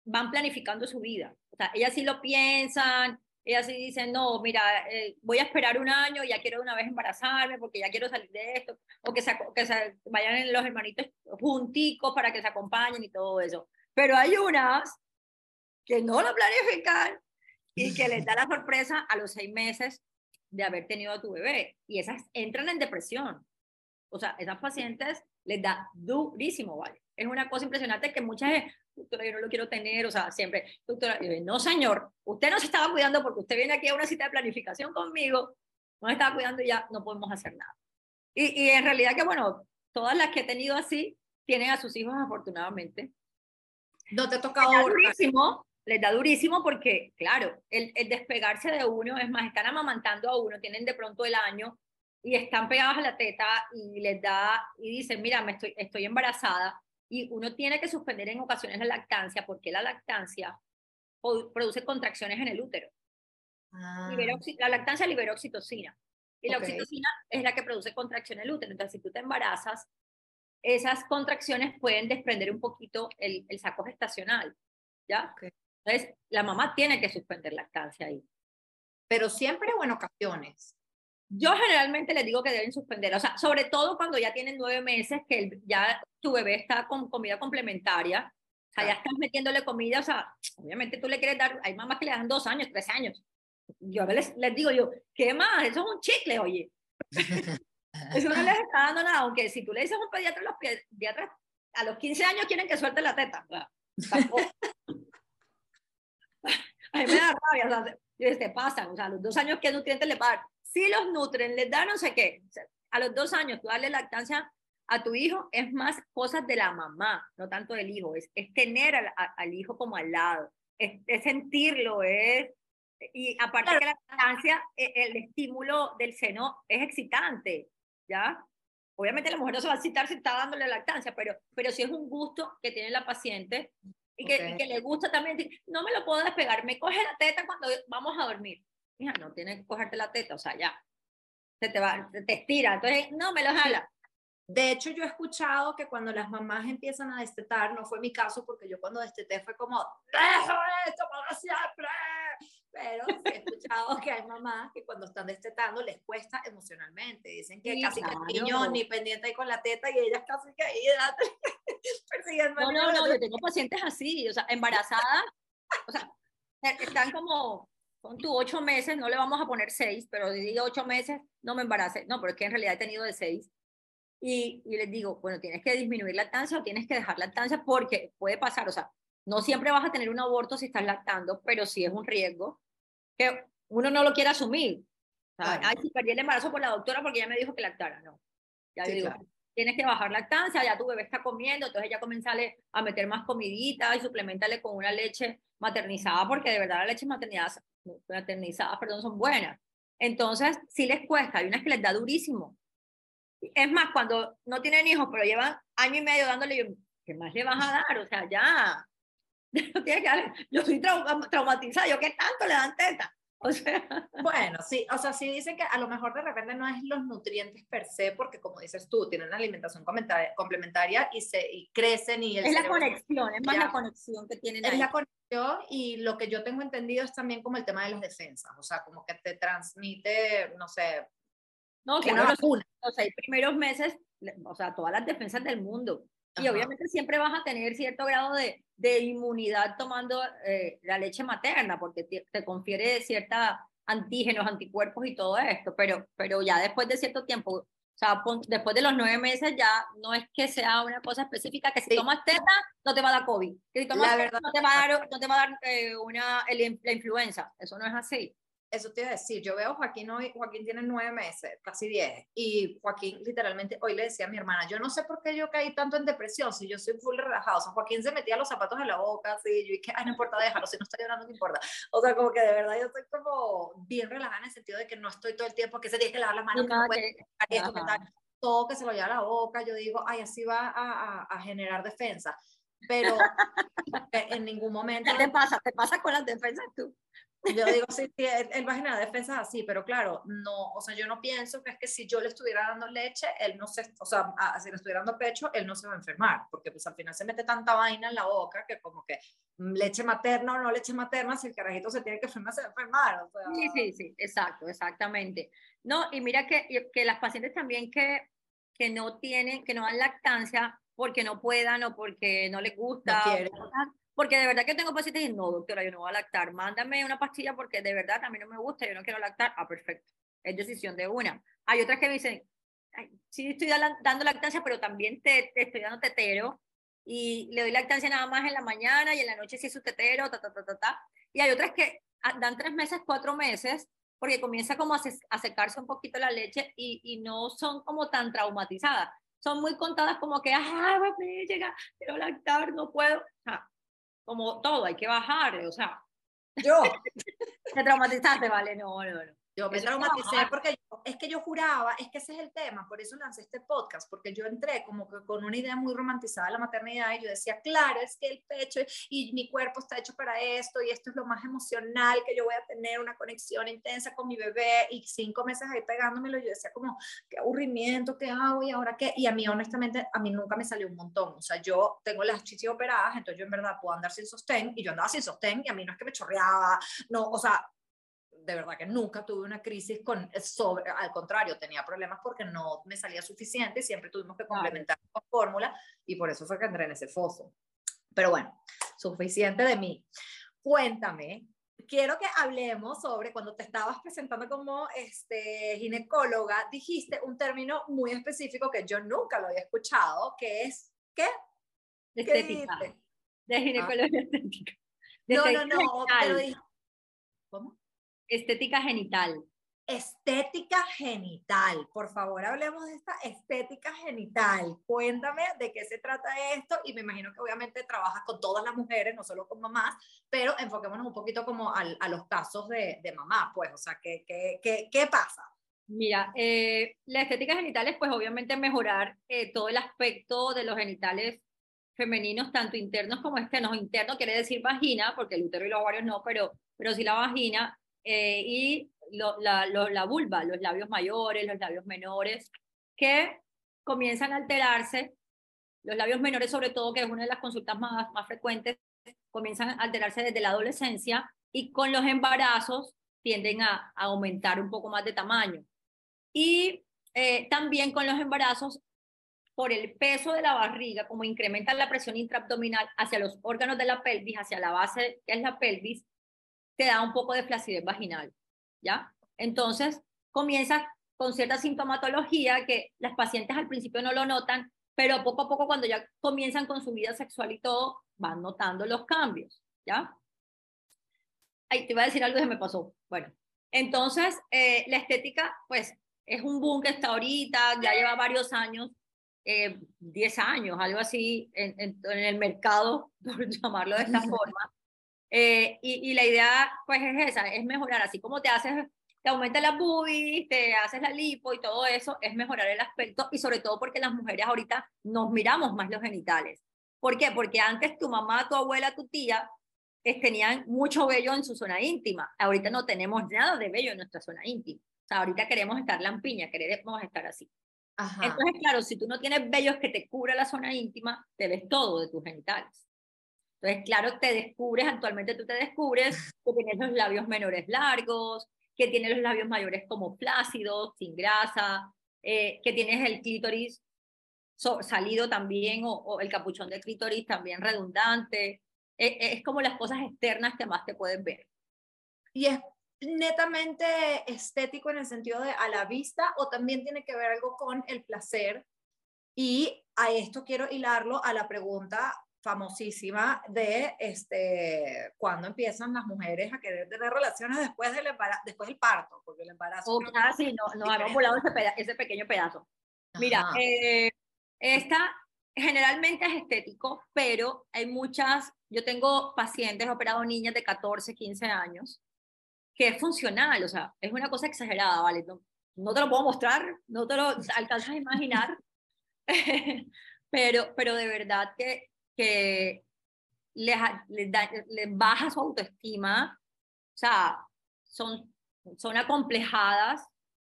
van planificando su vida. O sea, ellas sí lo piensan, ellas sí dicen, no, mira, eh, voy a esperar un año, ya quiero una vez embarazarme porque ya quiero salir de esto, o que, se, que se vayan los hermanitos junticos para que se acompañen y todo eso. Pero hay unas que no lo planifican y que les da la sorpresa a los seis meses de haber tenido a tu bebé. Y esas entran en depresión. O sea, esas pacientes les da durísimo, ¿vale? Es una cosa impresionante que muchas veces, doctora, yo no lo quiero tener, o sea, siempre, doctora, no señor, usted no se estaba cuidando porque usted viene aquí a una cita de planificación conmigo, no se estaba cuidando y ya no podemos hacer nada. Y, y en realidad que, bueno, todas las que he tenido así tienen a sus hijos afortunadamente. No te ha tocado durísimo, les da durísimo porque, claro, el, el despegarse de uno, es más, están amamantando a uno, tienen de pronto el año y están pegados a la teta y les da y dicen, mira, me estoy, estoy embarazada y uno tiene que suspender en ocasiones la lactancia porque la lactancia produce contracciones en el útero. Ah. la lactancia libera oxitocina y la oxitocina es la que produce contracción en el útero. Entonces, si tú te embarazas, esas contracciones pueden desprender un poquito el, el saco gestacional, ¿ya? Entonces, la mamá tiene que suspender lactancia ahí. Pero siempre o en ocasiones. Yo generalmente les digo que deben suspender, o sea, sobre todo cuando ya tienen nueve meses, que ya tu bebé está con comida complementaria, o sea, ya estás metiéndole comida, o sea, obviamente tú le quieres dar, hay mamás que le dan dos años, tres años. Yo les, les digo yo, ¿qué más? Eso es un chicle, oye. [LAUGHS] Eso no les está dando nada, aunque si tú le dices a un pediatra, los pediatras a los 15 años quieren que suelte la teta. [LAUGHS] [LAUGHS] a mí me da rabia, o sea, te pasan, o sea, los dos años, ¿qué nutrientes le dar? Si los nutren, les dan no sé qué. A los dos años, tú darle lactancia a tu hijo es más cosas de la mamá, no tanto del hijo, es, es tener al, al, hijo como al lado, es, es sentirlo, es... Y aparte de que la lactancia, e, el, estímulo del seno es excitante, ¿ya? Obviamente la mujer no se va a excitar si está dándole lactancia, pero, pero si es un gusto que tiene la paciente y que, y que le gusta también, no me lo puedo despegar, me coge la teta cuando vamos a dormir mira, no tienes que cogerte la teta, o sea, ya, se te va, te estira, entonces, no, me lo jala. De hecho, yo he escuchado que cuando las mamás empiezan a destetar, no fue mi caso, porque yo cuando desteté fue como, dejo esto para siempre. Pero he escuchado que hay mamás que cuando están destetando les cuesta emocionalmente. Dicen que casi que el niño ni pendiente ahí con la teta y ellas casi que ahí [LAUGHS] persiguiendo. No, no, no, yo tengo pacientes así, o sea, embarazadas, o sea, están como con tu ocho meses, no le vamos a poner seis, pero digo ocho meses, no me embarace. No, pero es que en realidad he tenido de seis. Y, y les digo, bueno, tienes que disminuir lactancia o tienes que dejar lactancia porque puede pasar, o sea, no siempre vas a tener un aborto si estás lactando, pero sí es un riesgo que uno no lo quiere asumir. Ay, si perdí el embarazo por la doctora porque ella me dijo que lactara, no. Ya digo, tienes que bajar lactancia, ya tu bebé está comiendo, entonces ya comenzale a meter más comidita y suplementale con una leche maternizada, porque de verdad la leche maternizada, maternizadas, perdón, son buenas. Entonces, sí les cuesta, hay unas que les da durísimo. Es más, cuando no tienen hijos, pero llevan año y medio dándole, ¿qué más le vas a dar? O sea, ya. [LAUGHS] No tiene que yo soy traumatizada, ¿yo qué tanto le dan teta? O sea. [LAUGHS] Bueno, sí, o sea, sí dicen que a lo mejor de repente no es los nutrientes per se, porque como dices tú, tienen una alimentación complementaria y, se, y crecen y... El es la conexión, es más la conexión que tienen Es la conexión y lo que yo tengo entendido es también como el tema de las defensas, o sea, como que te transmite, no sé... No, que no, los seis primeros meses, o sea, todas las defensas del mundo. Y obviamente siempre vas a tener cierto grado de, de inmunidad tomando eh, la leche materna, porque te, te, confiere cierta antígenos, anticuerpos y todo esto, pero, pero ya después de cierto tiempo, O sea, después de los nueve meses ya no es que sea una cosa específica, que si tomas teta no te va a dar COVID, que si tomas teta no te va a dar, no te va a dar eh, una, la influenza. Eso no es así eso te iba a decir, yo veo a Joaquín hoy, Joaquín tiene nueve meses, casi diez, y Joaquín literalmente hoy le decía a mi hermana, yo no sé por qué yo caí tanto en depresión, si yo soy full relajado, o sea, Joaquín se metía los zapatos en la boca, así, yo dije, ay, no importa, déjalo, si no está llorando, no importa, o sea, como que de verdad yo estoy como bien relajada en el sentido de que no estoy todo el tiempo, que se tiene que lavar las manos, que no puede, esto, que tal, todo que se lo lleva a la boca, yo digo, ay, así va a, a, a generar defensa, pero [LAUGHS] en ningún momento... ¿Qué te pasa? ¿Te pasa con las defensas tú? Yo digo, sí, sí él, va a generar defensas así, pero claro, no, o sea, yo no pienso que es que si yo le estuviera dando leche, él no se, o sea, si le estuviera dando pecho, él no se va a enfermar, porque pues al final se mete tanta vaina en la boca que como que mm, leche materna o no leche materna, si el carajito se tiene que enfermar, se va a enfermar. O sea. Sí, sí, sí, exacto, exactamente. No, y mira que, que las pacientes también que, que no tienen, que no dan lactancia porque no puedan o porque no les gusta, porque de verdad que tengo pacientes y no, doctora, yo no voy a lactar. Mándame una pastilla porque de verdad a mí no me gusta, yo no quiero lactar. Ah, perfecto. Es decisión de una. Hay otras que me dicen, sí estoy dando lactancia, pero también te, estoy dando tetero y le doy lactancia nada más en la mañana y en la noche sí es su tetero, ta, ta, ta, ta, ta. Y hay otras que ah, dan tres meses, cuatro meses, porque comienza como a, a secarse un poquito la leche y, y, no son como tan traumatizadas. Son muy contadas como que, ah, me llega, quiero lactar, no puedo. O como todo, hay que bajar, o sea. Yo. [LAUGHS] Te traumatizaste, vale, no, no, no. Yo me traumaticé porque es que yo juraba, es que ese es el tema, por eso lancé este podcast, porque yo entré como que con una idea muy romantizada de la maternidad y yo decía, claro, es que el pecho y mi cuerpo está hecho para esto y esto es lo más emocional que yo voy a tener, una conexión intensa con mi bebé y cinco meses ahí pegándomelo, yo decía como, qué aburrimiento, qué hago y ahora qué, y a mí honestamente, a mí nunca me salió un montón, o sea, yo tengo las chichis operadas, entonces yo en verdad puedo andar sin sostén y yo andaba sin sostén y a mí no es que me chorreaba, no, o sea, de verdad que nunca tuve una crisis con sobre, al contrario, tenía problemas porque no me salía suficiente y siempre tuvimos que complementar con fórmula y por eso fue que entré en ese foso. Pero bueno, suficiente de mí. Cuéntame, quiero que hablemos sobre cuando te estabas presentando como este, ginecóloga, dijiste un término muy específico que yo nunca lo había escuchado, que es, ¿qué? estética. De ginecología estética. no, no, no, pero ¿Cómo? Estética genital. Estética genital. Por favor, hablemos de esta estética genital. Cuéntame de qué se trata esto y me imagino que obviamente trabajas con todas las mujeres, no solo con mamás, pero enfoquémonos un poquito como a los casos de, de mamá, pues, o sea, ¿qué, qué, qué, qué pasa? Mira, eh, la estética genital es pues obviamente mejorar eh, todo el aspecto de los genitales femeninos, tanto internos como externos. Interno quiere decir vagina, porque el útero y los ovarios no, pero, pero sí la vagina, eh, y la, la vulva, los labios mayores, los labios menores, que comienzan a alterarse. Los labios menores, sobre todo, que es una de las consultas más, más frecuentes, comienzan a alterarse desde la adolescencia y con los embarazos tienden a, aumentar un poco más de tamaño. Y eh, también con los embarazos, por el peso de la barriga, como incrementa la presión intraabdominal hacia los órganos de la pelvis, hacia la base que es la pelvis, te da un poco de flacidez vaginal, ¿ya? Entonces, comienza con cierta sintomatología que las pacientes al principio no lo notan, pero poco a poco cuando ya comienzan con su vida sexual y todo, van notando los cambios, ¿ya? Ay, te iba a decir algo que me pasó. Bueno, entonces, eh, la estética, pues, es un boom que está ahorita, ya lleva varios años, 10 eh, años, algo así, en, en, el mercado, [LAUGHS] por llamarlo de esta forma. Eh, y, y, la idea, pues, es esa, es mejorar, así como te haces, te aumenta la boobies, te haces la lipo y todo eso, es mejorar el aspecto y sobre todo porque las mujeres ahorita nos miramos más los genitales. ¿Por qué? Porque antes tu mamá, tu abuela, tu tía tenían mucho vello en su zona íntima. Ahorita no tenemos nada de vello en nuestra zona íntima. O sea, ahorita queremos estar lampiña, queremos estar así. Ajá. Entonces, claro, si tú no tienes vellos que te cubra la zona íntima, te ves todo de tus genitales. Entonces, claro, te descubres, actualmente tú te descubres que tienes los labios menores largos, que tienes los labios mayores como plácidos, sin grasa, eh, que tienes el clítoris salido también o, el capuchón del clítoris también redundante. E, e, es como las cosas externas que más te pueden ver. Y es netamente estético en el sentido de a la vista o también tiene que ver algo con el placer? Y a esto quiero hilarlo a la pregunta famosísima de este, cuando empiezan las mujeres a querer tener relaciones después del, después del parto, porque el embarazo... Oh, ah, sí, no, no hemos volado ese, ese, pequeño pedazo. Mira, eh, esta generalmente es estético, pero hay muchas, yo tengo pacientes, he operado niñas de 14, 15 años, que es funcional, o sea, es una cosa exagerada, ¿vale? No, no te lo puedo mostrar, no te lo alcanzas a imaginar, [LAUGHS] pero, pero de verdad que que les, les, baja su autoestima, o sea, son, son acomplejadas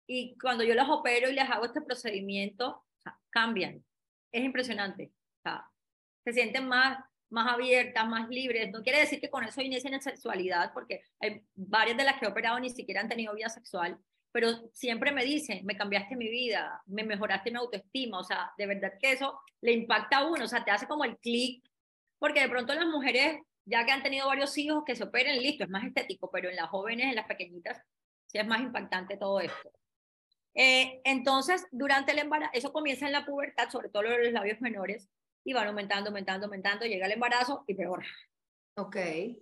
y cuando yo las opero y les hago este procedimiento, cambian. Es impresionante. O sea, se sienten más, más abiertas, más libres. No quiere decir que con eso inicien en sexualidad, porque hay varias de las que he operado ni siquiera han tenido vida sexual, pero siempre me dicen, me cambiaste mi vida, me mejoraste mi autoestima, o sea, de verdad que eso le impacta a uno, o sea, te hace como el clic, porque de pronto las mujeres, ya que han tenido varios hijos, que se operen, listo, es más estético, pero en las jóvenes, en las pequeñitas, sí es más impactante todo esto. Eh, entonces, durante el embarazo, eso comienza en la pubertad, sobre todo los labios menores, y van aumentando, aumentando, aumentando, llega el embarazo y peor. Ok.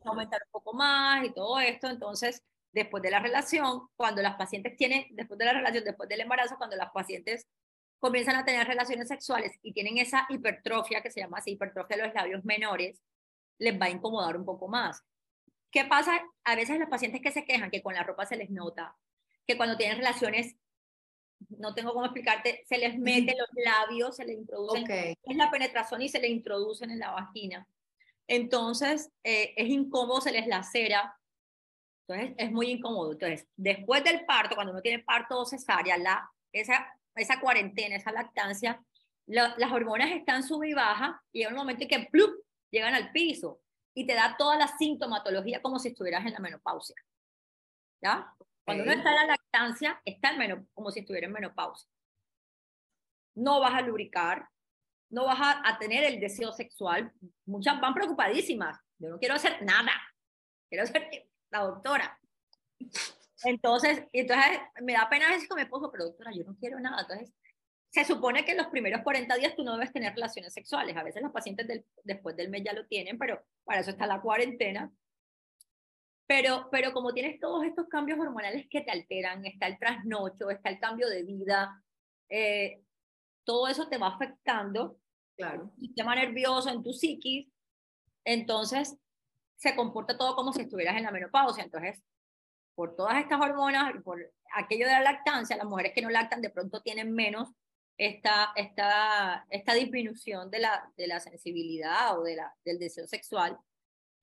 Aumentar un poco más y todo esto, entonces después de la relación, cuando las pacientes tienen, después de la relación, después del embarazo, cuando las pacientes comienzan a tener relaciones sexuales y tienen esa hipertrofia que se llama así, hipertrofia de los labios menores, les va a incomodar un poco más. ¿Qué pasa? A veces las pacientes que se quejan que con la ropa se les nota, que cuando tienen relaciones, no tengo cómo explicarte, se les mete los labios, se les introducen, es la penetración y se les introducen en la vagina. Entonces, eh, es incómodo, se les lacera, entonces, es muy incómodo. Entonces, después del parto, cuando uno tiene parto o cesárea, la, esa, esa cuarentena, esa lactancia, las hormonas están sub y baja y hay un momento en que ¡plup! llegan al piso y te da toda la sintomatología como si estuvieras en la menopausia. ¿Ya? Cuando uno está en la lactancia, está en como si estuviera en menopausia. No vas a lubricar, no vas a, a tener el deseo sexual. Muchas van preocupadísimas. Yo no quiero hacer nada. Quiero hacer la doctora. Entonces, entonces me da pena a veces con mi esposo, pero doctora, yo no quiero nada. Entonces, se supone que en los primeros 40 días tú no debes tener relaciones sexuales. A veces los pacientes del, después del mes ya lo tienen, pero para eso está la cuarentena. Pero, pero como tienes todos estos cambios hormonales que te alteran, está el trasnocho, está el cambio de vida, eh, todo eso te va afectando. Claro. Sistema nervioso, en tu psiquis. Entonces, se comporta todo como si estuvieras en la menopausia. Entonces, por todas estas hormonas, por aquello de la lactancia, las mujeres que no lactan de pronto tienen menos esta, esta, esta disminución de la, de la sensibilidad o de la, del deseo sexual,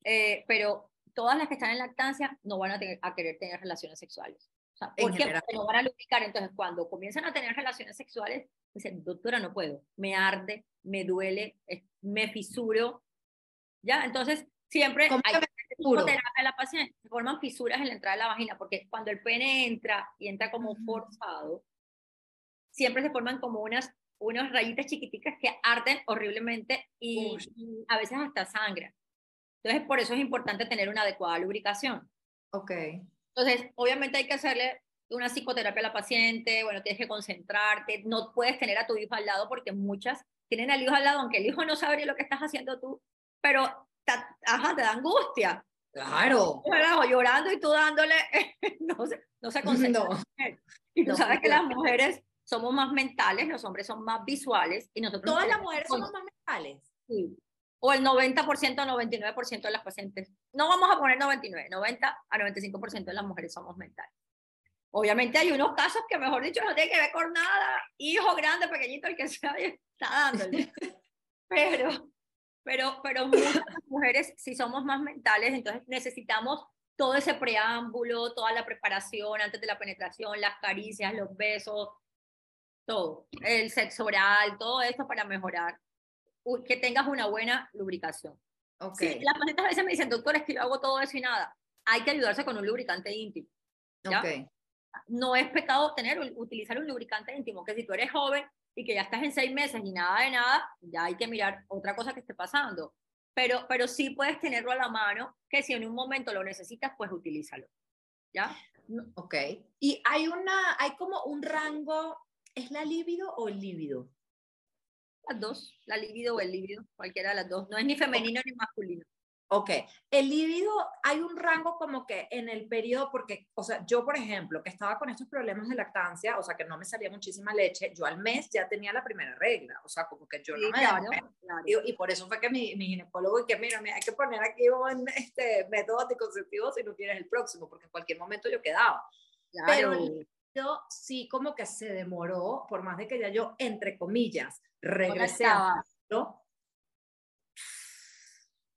eh, pero todas las que están en lactancia no van a, tener, a querer tener relaciones sexuales. O sea, porque no van a lubricar. Entonces, cuando comienzan a tener relaciones sexuales, dicen, doctora, no puedo, me arde, me duele, me fisuro. ¿Ya? Entonces, Siempre hay terapia a la paciente, se forman fisuras en la entrada de la vagina, porque cuando el pene entra y entra como forzado, siempre se forman como unas, unas rayitas chiquiticas que arden horriblemente y, a veces hasta sangran. Entonces, por eso es importante tener una adecuada lubricación. Ok. Entonces, obviamente hay que hacerle una psicoterapia a la paciente, bueno, tienes que concentrarte, no puedes tener a tu hijo al lado porque muchas tienen al hijo al lado, aunque el hijo no sabe lo que estás haciendo tú, pero te, ajá, te da angustia. Claro. Llorando y tú dándole, [LAUGHS] no se, no se concentra. Y tú sabes que las mujeres somos más mentales, los hombres son más visuales y nosotros... Todas las mujeres somos más mentales. Sí. O el 90%, 99% de las pacientes. No vamos a poner 99, 90 a 95% de las mujeres somos mentales. Obviamente hay unos casos que, mejor dicho, no tiene que ver con nada. Hijo grande, pequeñito, el que sea, [LAUGHS] está dándole. [LAUGHS] Pero, pero, pero muchas mujeres, si somos más mentales, entonces necesitamos todo ese preámbulo, toda la preparación antes de la penetración, las caricias, los besos, todo, el sexo oral, todo esto para mejorar, que tengas una buena lubricación. Okay. las pacientes a veces me dicen, doctor, es que yo hago todo eso y nada. Hay que ayudarse con un lubricante íntimo. Okay. No es pecado tener, utilizar un lubricante íntimo, que si tú eres joven y que ya estás en seis meses y nada de nada, ya hay que mirar otra cosa que esté pasando. Pero, pero sí puedes tenerlo a la mano, que si en un momento lo necesitas, pues utilízalo. ¿Ya? Ok. Y hay una, hay como un rango, ¿es la libido o el líbido? Las dos, la libido o el líbido, cualquiera de las dos. No es ni femenino ni masculino. Ok, el líbido, hay un rango como que en el periodo, porque, o sea, yo, por ejemplo, que estaba con estos problemas de lactancia, o sea, que no me salía muchísima leche, yo al mes ya tenía la primera regla, o sea, como que yo no me claro, Y, por eso fue que mi, mi ginecólogo, y que mira, hay que poner aquí un este, método anticonceptivo si no quieres el próximo, porque en cualquier momento yo quedaba. Pero el líbido sí como que se demoró, por más de que ya yo, entre comillas, regresé a... ¿no?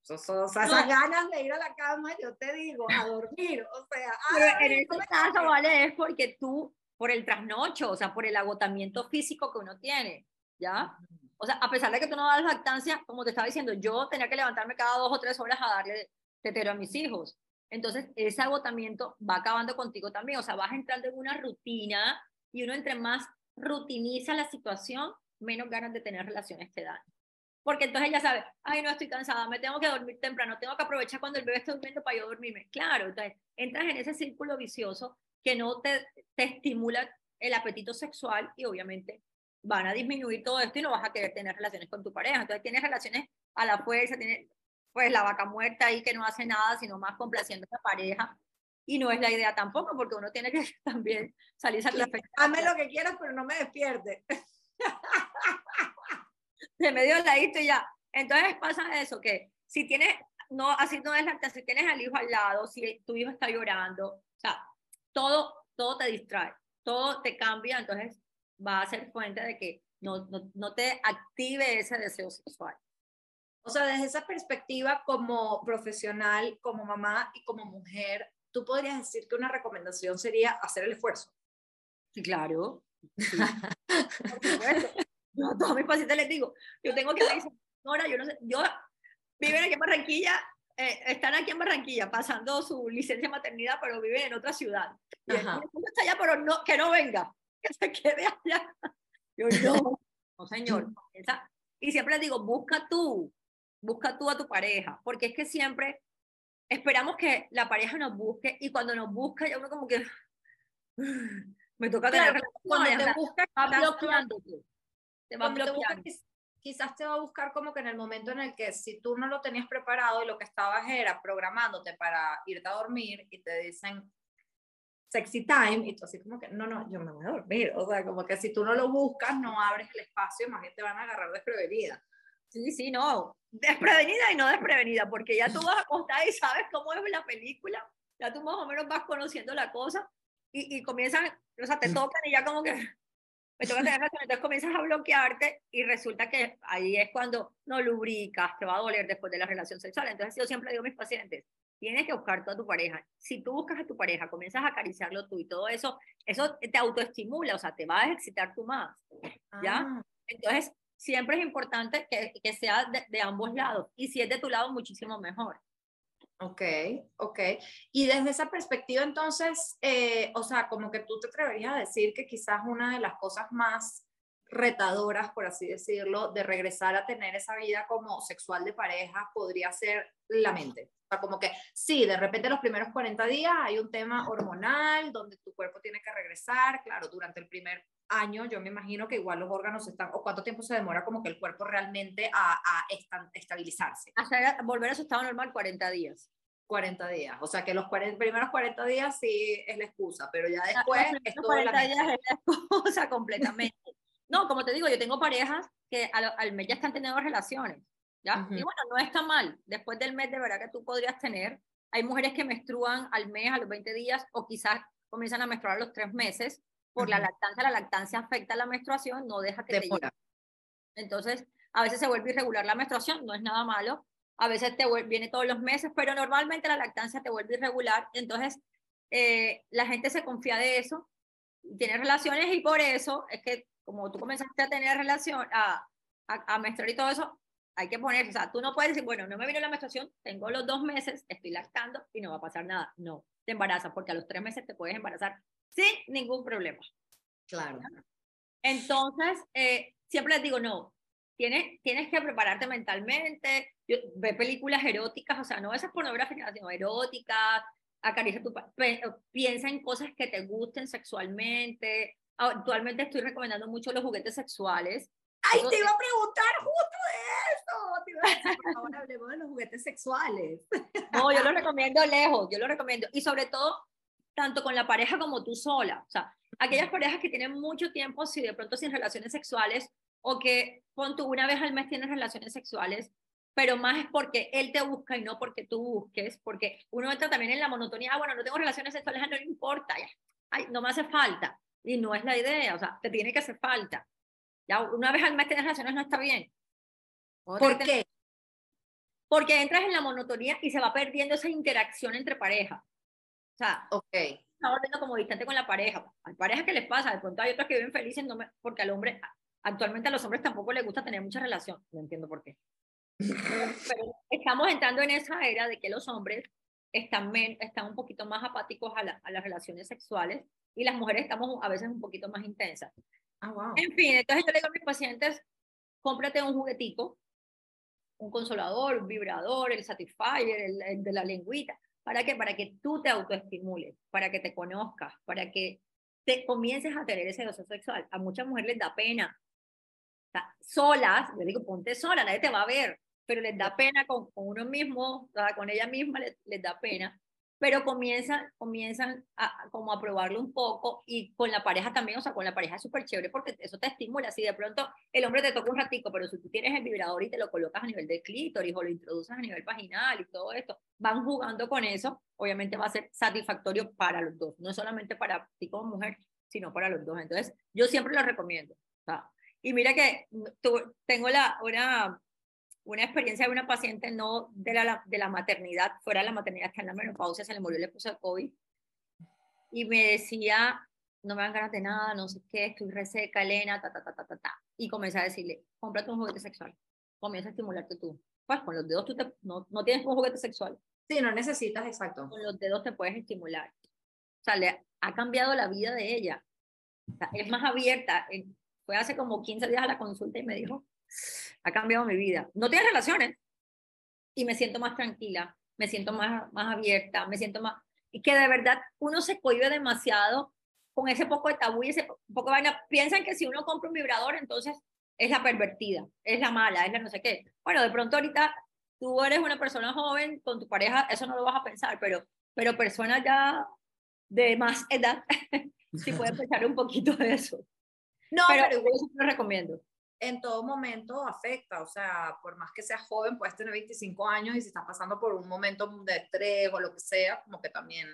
O sea, esas ganas de ir a la cama, yo te digo, a dormir, o sea. [LAUGHS] Pero en este caso, vale, es porque tú, por el trasnocho, o sea, por el agotamiento físico que uno tiene, ¿ya? O sea, a pesar de que tú no das lactancia, como te estaba diciendo, yo tenía que levantarme cada dos o tres horas a darle tetero a mis hijos. Entonces, ese agotamiento va acabando contigo también, o sea, vas entrando en una rutina y uno entre más rutiniza la situación, menos ganas de tener relaciones te dan porque entonces ella sabe, ay, no estoy cansada, me tengo que dormir temprano, tengo que aprovechar cuando el bebé está durmiendo para yo dormirme. Claro, entonces entras en ese círculo vicioso que no te, te estimula el apetito sexual y obviamente van a disminuir todo esto y no vas a querer tener relaciones con tu pareja. Entonces tienes relaciones a la fuerza, tienes pues la vaca muerta ahí que no hace nada, sino más complaciendo a la pareja. Y no es la idea tampoco, porque uno tiene que [LAUGHS] también salir. Hazme lo que quieras, pero no me despierte. [LAUGHS] [LAUGHS] se me dio ladito y ya. Entonces pasa eso, que si tienes, no, así no es la si tienes al hijo al lado, si tu hijo está llorando, o sea, todo, todo te distrae, todo te cambia, entonces va a ser fuente de que no, no, no te active ese deseo sexual. O sea, desde esa perspectiva como profesional, como mamá y como mujer, tú podrías decir que una recomendación sería hacer el esfuerzo. Sí, claro. [LAUGHS] [LAUGHS] Yo a todos mis pacientes les digo, yo tengo que decir, Nora, yo no sé, yo viven aquí en Barranquilla, eh, están aquí en Barranquilla pasando su licencia de maternidad, pero viven en otra ciudad. Y está allá, pero no, que no venga, [LAUGHS] que se quede allá. Yo no, no señor. [LAUGHS] y siempre les digo, busca tú, busca tú a tu pareja, porque es que siempre esperamos que la pareja nos busque y cuando nos busca ya uno como que me toca tener cuando te busca, bloqueándote quizás te va a buscar como que en el momento en el que si tú no lo tenías preparado y lo que estabas era programándote para irte a dormir y te dicen sexy time y tú así como que no, no, yo me voy a dormir. O sea, como que si tú no lo buscas, no abres el espacio, más bien te van a agarrar desprevenida. Sí, sí, no, desprevenida y no desprevenida, porque ya tú vas a contar y sabes cómo es la película, ya tú más o menos vas conociendo la cosa y, y comienzan, o sea, te mm. tocan y ya como que me toca tener relación, entonces comienzas a bloquearte y resulta que ahí es cuando no lubricas, te va a doler después de la relación sexual. Entonces yo siempre digo a mis pacientes, tienes que buscar a tu pareja. Si tú buscas a tu pareja, comienzas a acariciarlo tú y todo eso, eso te autoestimula, o sea, te va a excitar tú más, ¿ya? Ah. Entonces, siempre es importante que, que sea de, de ambos lados y si es de tu lado, muchísimo mejor. Ok, ok. Y desde esa perspectiva, entonces, eh, o sea, como que tú te atreverías a decir que quizás una de las cosas más retadoras, por así decirlo, de regresar a tener esa vida como sexual de pareja podría ser la mente. O sea, como que sí, de repente los primeros 40 días hay un tema hormonal donde tu cuerpo tiene que regresar, claro, durante el primer año yo me imagino que igual los órganos están, o cuánto tiempo se demora como que el cuerpo realmente a, a estabilizarse. Hasta volver a su estado normal 40 días. 40 días. O sea que los primeros 40 días sí es la excusa, pero ya después es todo 40 la días es la excusa [LAUGHS] completamente. no, como te digo, yo tengo parejas que al, mes ya están teniendo relaciones. ¿ya? Y bueno, no está mal. Después del mes de verdad que tú podrías tener. Hay mujeres que menstruan al mes, a los 20 días, o quizás comienzan a menstruar a los 3 meses por la lactancia. La lactancia afecta a la menstruación, no deja que te llegue. Entonces, a veces se vuelve irregular la menstruación, no es nada malo, a veces te viene todos los meses, pero normalmente la lactancia te vuelve irregular, entonces eh, la gente se confía de eso, tiene relaciones y por eso es que como tú comenzaste a tener relación, a, a, a menstruar y todo eso, hay que poner, o sea, tú no puedes decir, bueno, no me vino la menstruación, tengo los dos meses, estoy lactando y no va a pasar nada. No, te embarazas porque a los tres meses te puedes embarazar sin ningún problema. Claro. Entonces, eh, siempre les digo, no, tienes, tienes que prepararte mentalmente, ve películas eróticas, o sea, no esas pornográficas, sino eróticas, acaricia tu, piensa en cosas que te gusten sexualmente. Actualmente estoy recomendando mucho los juguetes sexuales. Ay, te iba a preguntar justo de eso. Te iba a decir, por favor, [LAUGHS] hablemos de los juguetes sexuales. No, yo lo recomiendo lejos, yo lo recomiendo. Y sobre todo, tanto con la pareja como tú sola. O sea, aquellas parejas que tienen mucho tiempo, si de pronto sin relaciones sexuales, o que con tú una vez al mes tienes relaciones sexuales, pero más es porque él te busca y no porque tú busques, porque uno entra también en la monotonía, ah, bueno, no tengo relaciones sexuales, no le importa, ya, ay, no me hace falta. Y no es la idea, o sea, te tiene que hacer falta. Ya una vez al mes tienes relaciones no está bien. ¿Por qué? Porque entras en la monotonía y se va perdiendo esa interacción entre parejas. O sea, okay. está volviendo como distante con la pareja. Hay parejas que les pasa, de pronto hay otras que viven felices no me, porque al hombre, actualmente a los hombres tampoco les gusta tener mucha relación. No entiendo por qué. [LAUGHS] Pero estamos entrando en esa era de que los hombres están, están un poquito más apáticos a, las relaciones sexuales y las mujeres estamos a veces un poquito más intensas. Ah, wow. En fin, entonces yo le digo a mis pacientes, cómprate un juguetico, un consolador, un vibrador, el Satisfyer, el, de la lengüita. ¿Para qué? Para que tú te autoestimules, para que te conozcas, para que te comiences a tener ese deseo sexual. A muchas mujeres les da pena. O sea, solas, le digo, ponte sola, nadie te va a ver pero les da pena con, con uno mismo, con ella misma les, les, da pena, pero comienzan, comienzan a, como a probarlo un poco y con la pareja también, o sea, con la pareja es súper chévere porque eso te estimula, si de pronto el hombre te toca un ratico, pero si tú tienes el vibrador y te lo colocas a nivel de clítoris o lo introduces a nivel vaginal y todo esto, van jugando con eso, obviamente va a ser satisfactorio para los dos, no solamente para ti como mujer, sino para los dos. Entonces, yo siempre lo recomiendo. y mira que tengo la, una, una experiencia de una paciente no de la, de la maternidad, fuera de la maternidad, que en la menopausia se le murió, le puso el COVID, y me decía, no me dan ganas de nada, no sé qué, estoy reseca, Elena, ta, ta, ta, ta, ta, ta. Y comencé a decirle, cómprate un juguete sexual, comienza a estimularte tú. Pues con los dedos tú te, no, no tienes un juguete sexual. Sí, no necesitas, exacto. Con los dedos te puedes estimular. O sea, le ha cambiado la vida de ella. O sea, es más abierta. Fue hace como 15 días a la consulta y me dijo, ha cambiado mi vida. No tiene relaciones y me siento más tranquila, me siento más, más abierta, me siento más... Y que de verdad uno se cohibe demasiado con ese poco de tabú y ese poco de vaina. Piensan que si uno compra un vibrador, entonces es la pervertida, es la mala, es la no sé qué. Bueno, de pronto ahorita tú eres una persona joven con tu pareja, eso no lo vas a pensar, pero, pero personas ya de más edad, [LAUGHS] sí pueden pensar un poquito de eso. No, pero, pero yo lo recomiendo en todo momento afecta, o sea, por más que seas joven, puedes tener 25 años y si estás pasando por un momento de estrés o lo que sea, como que también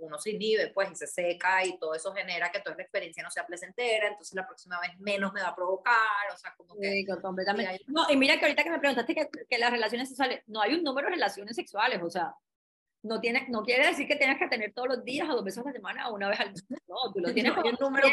uno se inhibe, pues, y se seca y todo eso genera que toda la experiencia no sea placentera, entonces la próxima vez menos me va a provocar, o sea, como que... Sí, completamente. No, y mira que ahorita que me preguntaste que, que, las relaciones sexuales, no hay un número de relaciones sexuales, o sea, no, tiene, no quiere decir que tengas que tener todos los días o dos veces a la semana o una vez al [LAUGHS] mes, no, tú lo [LAUGHS] tienes no, hay un número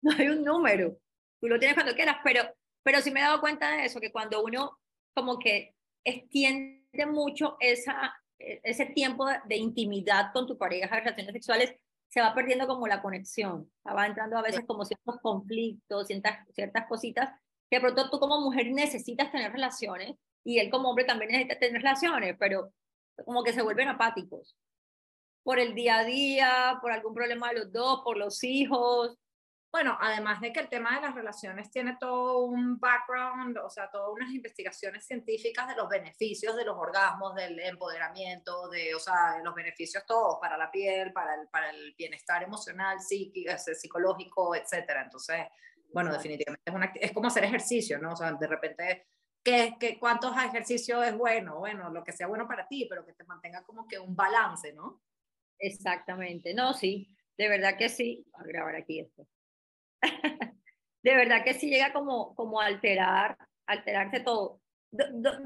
No hay un número tú lo tienes cuando quieras, pero, pero sí me he dado cuenta de eso, que cuando uno como que extiende mucho esa, e, ese tiempo de, intimidad con tu pareja, de relaciones sexuales, se va perdiendo como la conexión, va entrando a veces como ciertos conflictos, ciertas, ciertas cositas, que de pronto tú como mujer necesitas tener relaciones y él como hombre también necesita tener relaciones, pero como que se vuelven apáticos por el día a día, por algún problema de los dos, por los hijos, bueno, además de que el tema de las relaciones tiene todo un background, o sea, todas unas investigaciones científicas de los beneficios de los orgasmos, del empoderamiento, de, o sea, de los beneficios todos para la piel, para el, para el bienestar emocional, psíquico, psicológico, etcétera. Entonces, bueno, definitivamente es, una, es como hacer ejercicio, ¿no? O sea, de repente, ¿qué, qué, ¿cuántos ejercicios es bueno? Bueno, lo que sea bueno para ti, pero que te mantenga como que un balance, ¿no? Exactamente, no, sí, de verdad que sí. A grabar aquí esto. [LAUGHS] de verdad que sí llega como, como a alterar, alterarse todo.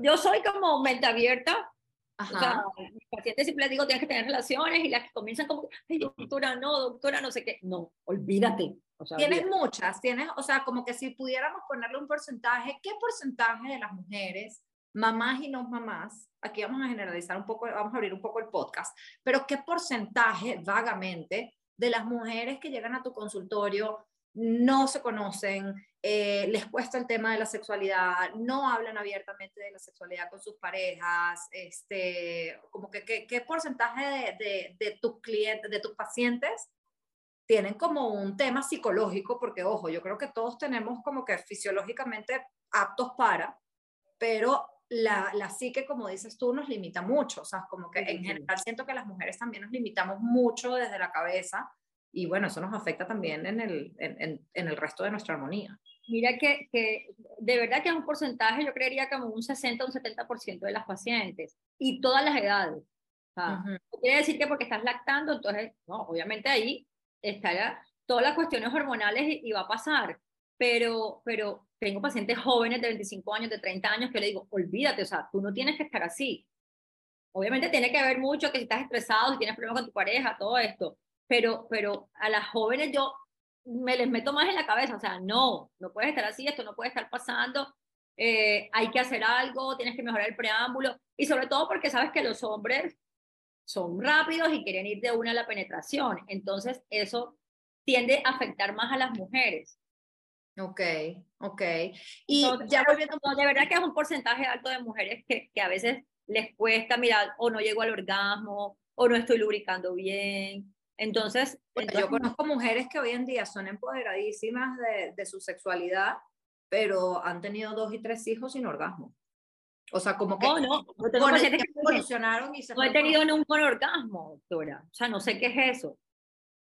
Yo soy como mente abierta. Ajá. O sea, mis pacientes siempre les digo, tienes que tener relaciones y las que comienzan como, ay, doctora, no, doctora, no sé qué. No, olvídate. O sea, tienes muchas, tienes, o sea, como que si pudiéramos ponerle un porcentaje, ¿qué porcentaje de las mujeres, mamás y no mamás, aquí vamos a generalizar un poco, vamos a abrir un poco el podcast, pero qué porcentaje vagamente de las mujeres que llegan a tu consultorio no se conocen, eh, les cuesta el tema de la sexualidad, no hablan abiertamente de la sexualidad con sus parejas, este, como que qué porcentaje de, de, tus clientes, de tus pacientes tienen como un tema psicológico, porque ojo, yo creo que todos tenemos como que fisiológicamente aptos para, pero la, la psique, como dices tú, nos limita mucho, o sea, como que en general siento que las mujeres también nos limitamos mucho desde la cabeza y bueno, eso nos afecta también en el, en, en, el resto de nuestra armonía. Mira que, que, de verdad que es un porcentaje, yo creería como un 60 o un 70% de las pacientes y todas las edades. O quiere decir que porque estás lactando, entonces, no, obviamente ahí está todas las cuestiones hormonales y, va a pasar. Pero, pero tengo pacientes jóvenes de 25 años, de 30 años, que le digo, olvídate, o sea, tú no tienes que estar así. Obviamente tiene que ver mucho que si estás estresado, si tienes problemas con tu pareja, todo esto, pero, pero a las jóvenes yo me les meto más en la cabeza, o sea, no, no puedes estar así, esto no puede estar pasando, eh, hay que hacer algo, tienes que mejorar el preámbulo, y sobre todo porque sabes que los hombres son rápidos y quieren ir de una a la penetración, entonces eso tiende a afectar más a las mujeres. Ok, ok. Y ya volviendo, de verdad que es un porcentaje alto de mujeres que, que a veces les cuesta mirar o no llego al orgasmo o no estoy lubricando bien entonces, yo conozco mujeres que hoy en día son empoderadísimas de, de, su sexualidad, pero han tenido dos y tres hijos sin orgasmo. O sea, como que no, no, no evolucionaron y se No he tenido nunca un orgasmo, doctora. O sea, no sé qué es eso.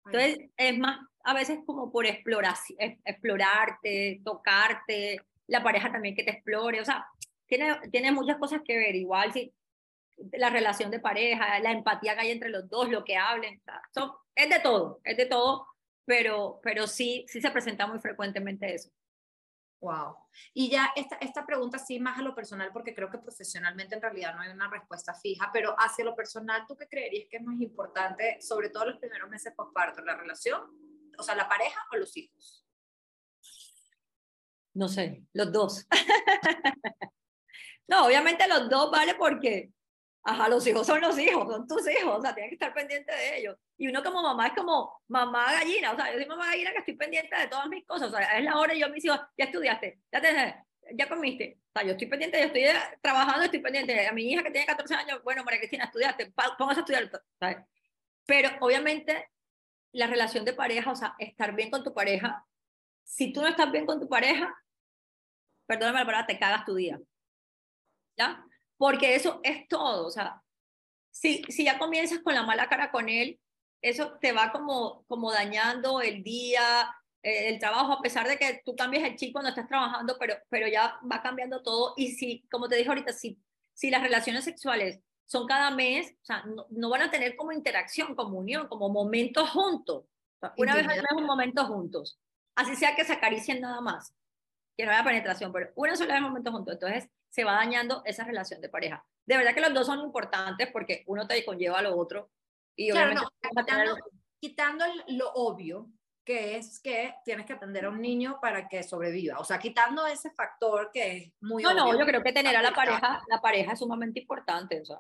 Entonces, es más, a veces como por explorar, explorarte, tocarte, la pareja también que te explore, o sea, tiene, tiene muchas cosas que ver. Igual si la relación de pareja, la empatía que hay entre los dos, lo que hablen, son, es de todo, es de todo, pero, pero sí, sí se presenta muy frecuentemente eso. Wow. Y ya esta, esta pregunta sí más a lo personal, porque creo que profesionalmente en realidad no hay una respuesta fija, pero hacia lo personal, ¿tú qué creerías que es más importante, sobre todo los primeros meses parto, la relación, o sea, la pareja o los hijos? No sé, los dos. [LAUGHS] no, obviamente los dos vale porque Ajá, los hijos son los hijos, son tus hijos, o sea, tienes que estar pendiente de ellos. Y uno como mamá es como mamá gallina, o sea, yo soy mamá gallina que estoy pendiente de todas mis cosas, o sea, es la hora y yo mis hijos, ya estudiaste, ya te, ya comiste, o sea, yo estoy pendiente, yo estoy trabajando, estoy pendiente. A mi hija que tiene 14 años, bueno, María Cristina, estudiaste, póngase a estudiar, ¿sabes? Pero obviamente la relación de pareja, o sea, estar bien con tu pareja, si tú no estás bien con tu pareja, perdóname la palabra, te cagas tu día. ¿Ya? Porque eso es todo, o sea, si, si ya comienzas con la mala cara con él, eso te va como, como dañando el día, eh, el trabajo, a pesar de que tú cambies el chip cuando estás trabajando, pero, pero ya va cambiando todo. Y si, como te dije ahorita, si, si las relaciones sexuales son cada mes, o sea, no, van a tener como interacción, como unión, como momentos juntos. una vez al mes un momento juntos. Así sea que se acaricien nada más, que no haya penetración, pero una sola vez momentos juntos. Entonces, se va dañando esa relación de pareja. De verdad que los dos son importantes porque uno te conlleva a lo otro. Y obviamente quitando, lo obvio, que es que tienes que atender a un niño para que sobreviva. O sea, quitando ese factor que es muy No, no, yo creo que tener a la pareja, la pareja es sumamente importante, o sea,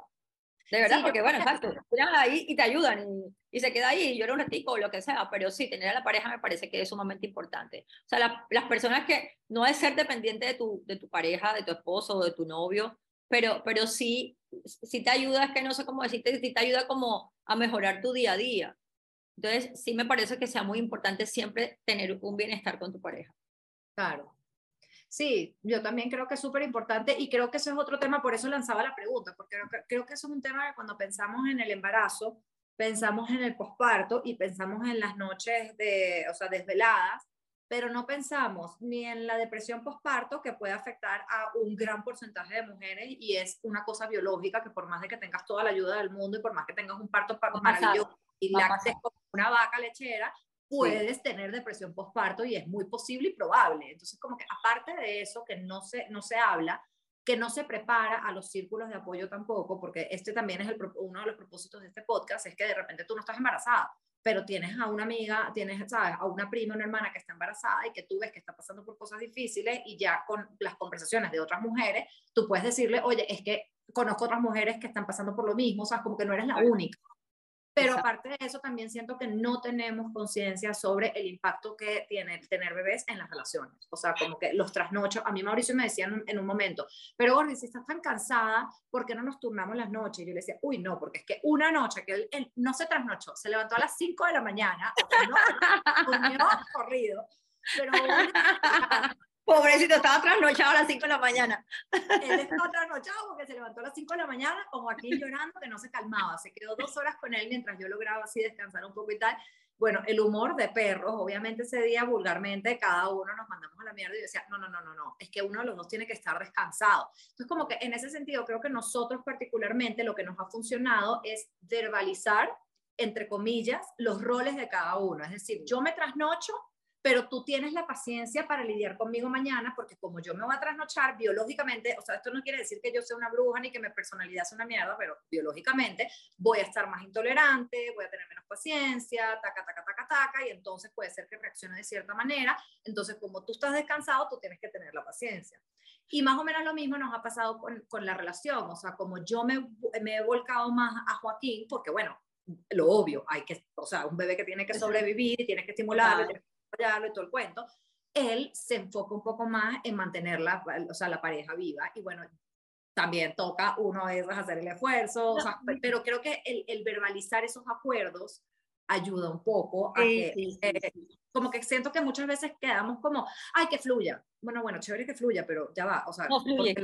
de verdad, porque bueno, exacto, ahí y te ayudan y, se queda ahí, yo era un ratico o lo que sea, pero sí, tener a la pareja me parece que es sumamente importante. O sea, las personas que no es ser dependiente de tu, de tu pareja, de tu esposo o de tu novio, pero, pero sí, sí te ayuda, es que no sé cómo decirte, sí te ayuda como a mejorar tu día a día. Entonces, sí me parece que sea muy importante siempre tener un bienestar con tu pareja. Claro, Sí, yo también creo que es súper importante y creo que ese es otro tema, por eso lanzaba la pregunta, porque creo que, creo que eso es un tema que cuando pensamos en el embarazo, pensamos en el posparto y pensamos en las noches de, o sea, desveladas, pero no pensamos ni en la depresión posparto que puede afectar a un gran porcentaje de mujeres y es una cosa biológica que por más de que tengas toda la ayuda del mundo y por más que tengas un parto maravilloso y lactes como una vaca lechera, puedes tener depresión postparto y es muy posible y probable. Entonces, como que aparte de eso, que no se, no se habla, que no se prepara a los círculos de apoyo tampoco, porque este también es el, uno de los propósitos de este podcast, es que de repente tú no estás embarazada, pero tienes a una amiga, tienes, ¿sabes? A una prima, una hermana que está embarazada y que tú ves que está pasando por cosas difíciles y ya con las conversaciones de otras mujeres, tú puedes decirle, oye, es que conozco otras mujeres que están pasando por lo mismo, o sea, como que no eres la única. Pero aparte de eso, también siento que no tenemos conciencia sobre el impacto que tiene tener bebés en las relaciones. O sea, como que los trasnochos. A mí Mauricio me decía en un, momento, pero Gordy, si estás tan cansada, ¿por qué no nos turnamos las noches? Y yo le decía, uy, no, porque es que una noche que él, no se trasnochó, se levantó a las 5 de la mañana, o sea, no, corrido, pero Pobrecito, estaba trasnochado a las 5 de la mañana. Él [LAUGHS] estaba trasnochado porque se levantó a las 5 de la mañana, como aquí llorando, que no se calmaba. Se quedó dos horas con él mientras yo lograba así descansar un poco y tal. Bueno, el humor de perros, obviamente ese día vulgarmente cada uno nos mandamos a la mierda y decía, no, no, no, no, no, es que uno de los dos tiene que estar descansado. Entonces, como que en ese sentido, creo que nosotros particularmente lo que nos ha funcionado es verbalizar, entre comillas, los roles de cada uno. Es decir, yo me trasnocho pero tú tienes la paciencia para lidiar conmigo mañana, porque como yo me voy a trasnochar biológicamente, o sea, esto no quiere decir que yo sea una bruja ni que mi personalidad sea una mierda, pero biológicamente voy a estar más intolerante, voy a tener menos paciencia, taca, taca, taca, taca, y entonces puede ser que reaccione de cierta manera. Entonces, como tú estás descansado, tú tienes que tener la paciencia. Y más o menos lo mismo nos ha pasado con, con la relación, o sea, como yo me, me he volcado más a Joaquín, porque bueno, lo obvio, hay que, o sea, un bebé que tiene que sobrevivir, tiene que estimularlo, y todo el cuento, él se enfoca un poco más en mantener la, o sea, la pareja viva y bueno, también toca uno a veces hacer el esfuerzo, o sea, pero creo que el, el, verbalizar esos acuerdos ayuda un poco a que, eh, como que siento que muchas veces quedamos como, ay, que fluya. Bueno, bueno, chévere que fluya, pero ya va, o sea, no fluye.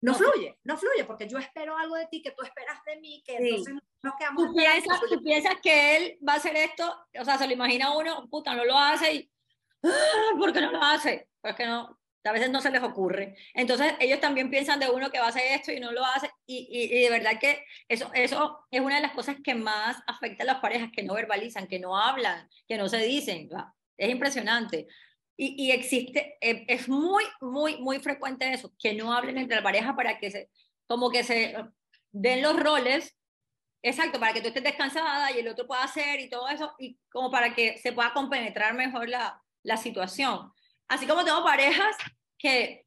No, fluye, no fluye, porque yo espero algo de ti que tú esperas de mí, que entonces nos quedamos... ¿Tú piensas, tú piensas que él va a hacer esto, o sea, se lo imagina uno, puta, no lo hace y... ¡Ah! ¿Por qué no lo hace? Porque no, a veces no se les ocurre. Entonces ellos también piensan de uno que va a hacer esto y no lo hace. Y, y, de verdad que eso, eso es una de las cosas que más afecta a las parejas, que no verbalizan, que no hablan, que no se dicen. Es impresionante. Y, y, existe, eh, es muy, muy, muy frecuente eso, que no hablen entre la pareja para que se, como que se den los roles, exacto, para que tú estés descansada y el otro pueda hacer y todo eso, y como para que se pueda compenetrar mejor la, la situación. Así como tengo parejas que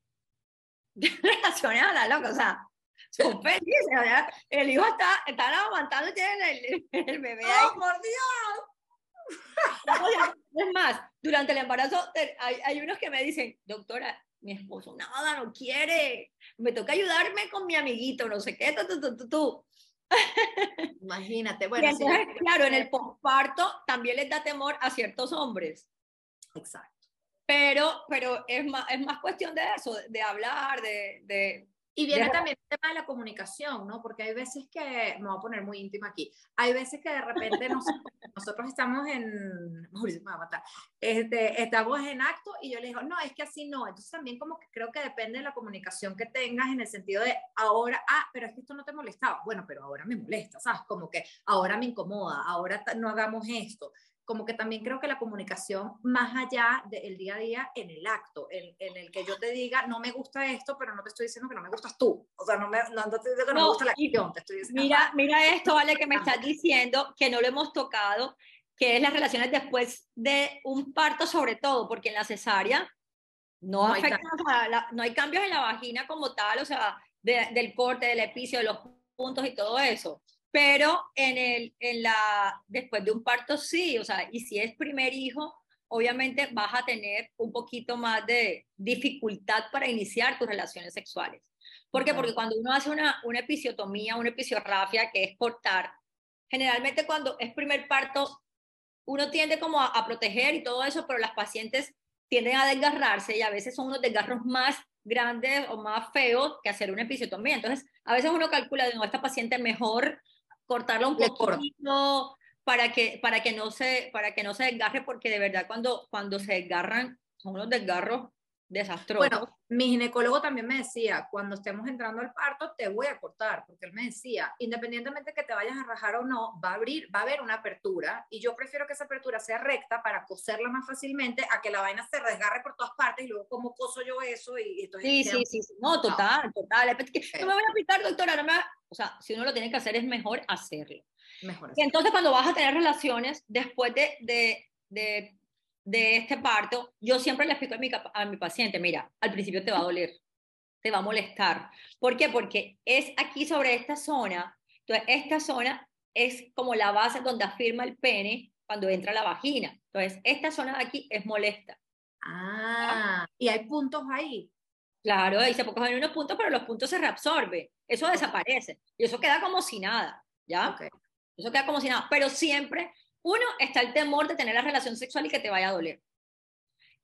[LAUGHS] relaciones a la loca, o sea, son [LAUGHS] felices, ¿verdad? El hijo está, está aguantando y tiene el, el, bebé ahí. ¡Oh, por Dios! Es más, durante el embarazo hay, hay unos que me dicen, doctora, mi esposo nada, no quiere, me toca ayudarme con mi amiguito, no sé qué, tú, tú, tú, tú. Imagínate, bueno. entonces, claro, en el posparto también les da temor a ciertos hombres. Exacto. Pero, pero es, más, es más cuestión de eso, de hablar, de, de y viene también el tema de la comunicación, ¿no? Porque hay veces que, me voy a poner muy íntima aquí, hay veces que de repente [LAUGHS] nosotros, estamos en, [LAUGHS] Mauricio me va a matar, este, estamos en acto y yo le digo, no, es que así no. Entonces también como que creo que depende de la comunicación que tengas en el sentido de ahora, ah, pero es que esto no te molestaba. Bueno, pero ahora me molesta, ¿sabes? Como que ahora me incomoda, ahora no hagamos esto como que también creo que la comunicación más allá del día a día en el acto, en, en, el que yo te diga, no me gusta esto, pero no te estoy diciendo que no me gustas tú. O sea, no, me, no, te digo que no, me gusta la acción, te estoy diciendo. Mira, mira esto, vale, que me estás diciendo, que no lo hemos tocado, que es las relaciones después de un parto sobre todo, porque en la cesárea no, no afecta, hay, no hay cambios en la vagina como tal, o sea, del corte, del epicio, de los puntos y todo eso pero en el, en la, después de un parto sí, o sea, y si es primer hijo, obviamente vas a tener un poquito más de dificultad para iniciar tus relaciones sexuales. ¿Por qué? Porque cuando uno hace una, una episiotomía, una episiorrafia, que es cortar, generalmente cuando es primer parto, uno tiende como a, a proteger y todo eso, pero las pacientes tienden a desgarrarse y a veces son unos desgarros más grandes o más feos que hacer una episiotomía. Entonces, a veces uno calcula, de no, esta paciente mejor cortarlo un poquito para que, para, que no se, para que no se desgarre, porque de verdad cuando, cuando se desgarran son unos desgarros desastrosos. Bueno, mi ginecólogo también me decía, cuando estemos entrando al parto, te voy a cortar, porque él me decía, independientemente que te vayas a rajar o no, va a abrir, va a haber una apertura, y yo prefiero que esa apertura sea recta para coserla más fácilmente, a que la vaina se desgarre por todas partes, y luego cómo coso yo eso, y, y sí, sí, sí, sí, no, total, total, no me voy a picar, doctora, no me o sea, si uno lo tiene que hacer, es mejor hacerlo. Mejor y entonces cuando vas a tener relaciones, después de, de, de de este parto, yo siempre le explico a mi, a mi paciente, mira, al principio te va a doler, te va a molestar. ¿Por qué? Porque es aquí sobre esta zona, entonces esta zona es como la base donde afirma el pene cuando entra la vagina. Entonces, esta zona de aquí es molesta. Ah, y hay puntos ahí. Claro, ahí se ponen unos puntos, pero los puntos se reabsorben. Eso desaparece. Y eso queda como si nada, ¿ya? Eso queda como si nada. Pero siempre, uno, está el temor de tener la relación sexual y que te vaya a doler.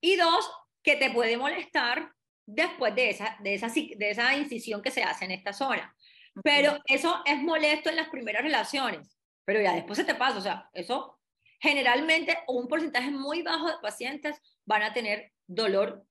Y dos, que te puede molestar después de esa, de esa, de esa incisión que se hace en esta zona. Pero eso es molesto en las primeras relaciones, pero ya después se te pasa, o sea, eso generalmente un porcentaje muy bajo de pacientes van a tener dolor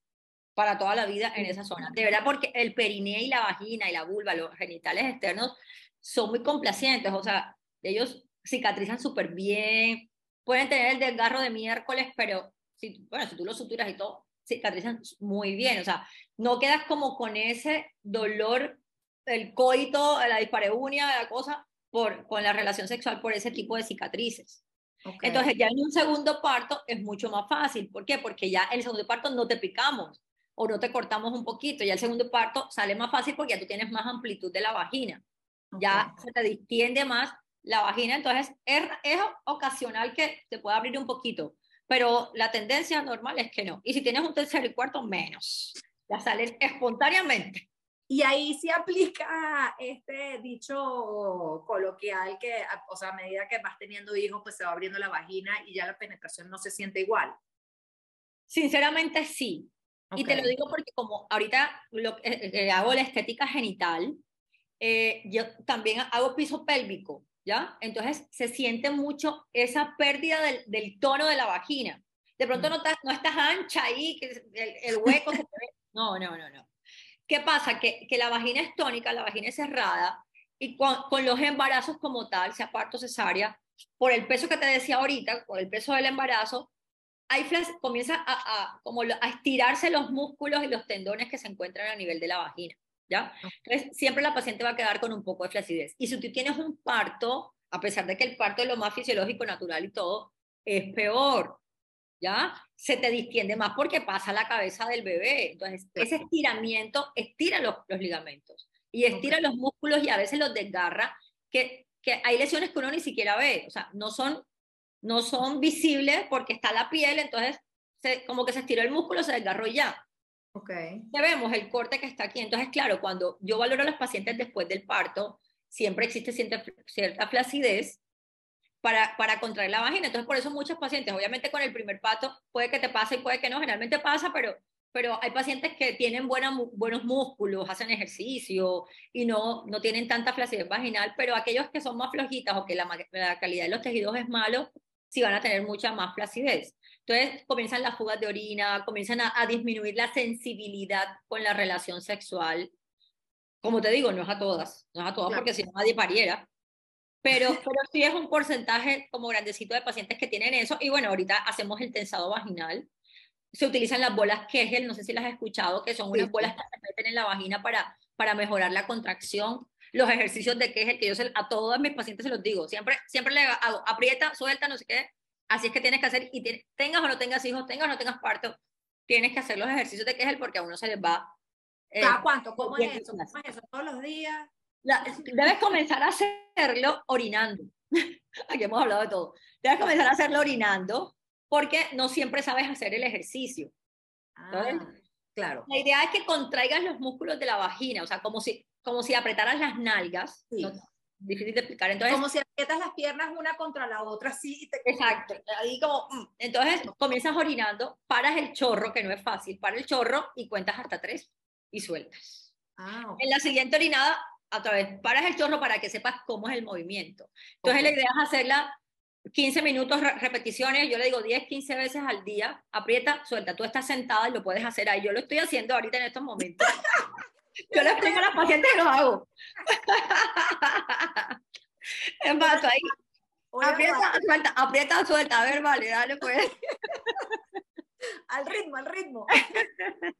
para toda la vida en esa zona. De verdad, porque el perineo y la vagina y la vulva, los genitales externos, son muy complacientes, o sea, ellos cicatrizan súper bien, pueden tener el desgarro de miércoles, pero si, bueno, si tú lo suturas y todo, cicatrizan muy bien, o sea, no quedas como con ese dolor, el coito, la dispareunia, la cosa, por, con la relación sexual por ese tipo de cicatrices. Entonces ya en un segundo parto es mucho más fácil. ¿Por qué? Porque ya el segundo parto no te picamos o no te cortamos un poquito. Ya el segundo parto sale más fácil porque ya tú tienes más amplitud de la vagina. Ya se te distiende más la vagina. Entonces es, es ocasional que te pueda abrir un poquito pero la tendencia normal es que no. Y si tienes un tercer y cuarto, menos. Ya salen espontáneamente. Y ahí se aplica este dicho coloquial que, o sea, a medida que vas teniendo hijos, pues se va abriendo la vagina y ya la penetración no se siente igual. Sinceramente sí. Y te lo digo porque como ahorita lo, hago la estética genital, eh, yo también hago piso pélvico. ¿Ya? Entonces se siente mucho esa pérdida del, tono de la vagina. De pronto mm. no, estás, no estás ancha ahí, que el, hueco [LAUGHS] se ve. No, no, no, no. ¿Qué pasa? Que, que la vagina es tónica, la vagina es cerrada, y con, con, los embarazos como tal, sea parto cesárea, por el peso que te decía ahorita, por el peso del embarazo, hay comienza a, a, como a estirarse los músculos y los tendones que se encuentran a nivel de la vagina. ¿Ya? Entonces, siempre la paciente va a quedar con un poco de flacidez. Y si tú tienes un parto, a pesar de que el parto es lo más fisiológico, natural y todo, es peor, ¿ya? Se te distiende más porque pasa la cabeza del bebé. Entonces, ese estiramiento estira los, los ligamentos y estira los músculos y a veces los desgarra, que, que hay lesiones que uno ni siquiera ve, o sea, no son, no son visibles porque está la piel, entonces se, como que se estiró el músculo, se desgarró ya. Okay. Ya vemos el corte que está aquí. Entonces, claro, cuando yo valoro a los pacientes después del parto, siempre existe cierta, cierta flacidez para, para contraer la vagina. Entonces, por eso muchos pacientes, obviamente con el primer parto, puede que te pase y puede que no, generalmente pasa, pero, pero hay pacientes que tienen buena, buenos músculos, hacen ejercicio y no, no tienen tanta flacidez vaginal, pero aquellos que son más flojitas o que la, la calidad de los tejidos es malo, sí van a tener mucha más flacidez. Entonces comienzan las fugas de orina, comienzan a, disminuir la sensibilidad con la relación sexual. Como te digo, no es a todas, no es a todas porque si no nadie pariera. Pero, [LAUGHS] pero sí es un porcentaje como grandecito de pacientes que tienen eso. Y bueno, ahorita hacemos el tensado vaginal. Se utilizan las bolas Kegel, no sé si las has escuchado, que son unas bolas que se meten en la vagina para, para mejorar la contracción. Los ejercicios de Kegel, que yo a todos mis pacientes se los digo, siempre, siempre le hago, aprieta, suelta, no sé qué, Así es que tienes que hacer, y tengas o no tengas hijos, tengas o no tengas parto, tienes que hacer los ejercicios de Kegel porque a uno se les va. Eh, ¿Cada cuánto? ¿Cómo es eso? ¿Cómo es eso? ¿Todos los días? debes comenzar a hacerlo orinando. [LAUGHS] Aquí hemos hablado de todo. Debes comenzar a hacerlo orinando porque no siempre sabes hacer el ejercicio. Ah, claro. La idea es que contraigas los músculos de la vagina, o sea, como si, como si apretaras las nalgas. Sí difícil de explicar. Entonces, como si aprietas las piernas una contra la otra, sí. Exacto. Ahí como, mm. entonces comienzas orinando, paras el chorro, que no es fácil, para el chorro y cuentas hasta tres y sueltas. Ah, En la siguiente orinada, otra vez, paras el chorro para que sepas cómo es el movimiento. Entonces la idea es hacerla 15 minutos repeticiones, yo le digo 10, 15 veces al día, aprieta, suelta. Tú estás sentada y lo puedes hacer ahí. Yo lo estoy haciendo ahorita en estos momentos. [LAUGHS] Yo le explico a las pacientes que lo hago. [LAUGHS] Es más, ahí. Aprieta, suelta, aprieta, suelta. A ver, vale, dale pues. [LAUGHS] al ritmo, al ritmo. [LAUGHS]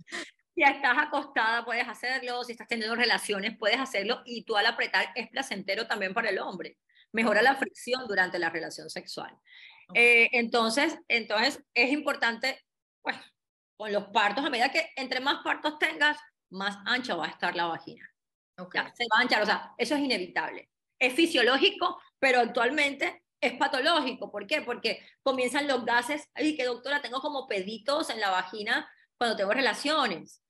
Si estás acostada, puedes hacerlo. Si estás teniendo relaciones, puedes hacerlo. Y tú al apretar es placentero también para el hombre. Mejora la fricción durante la relación sexual. Eh, entonces, entonces, es importante, pues, con los partos, a medida que entre más partos tengas, más ancha va a estar la vagina. se va a anchar, o sea, eso es inevitable. es fisiológico, pero actualmente es patológico. ¿Por qué? Porque comienzan los gases, ay, que doctora, tengo como peditos en la vagina cuando tengo relaciones.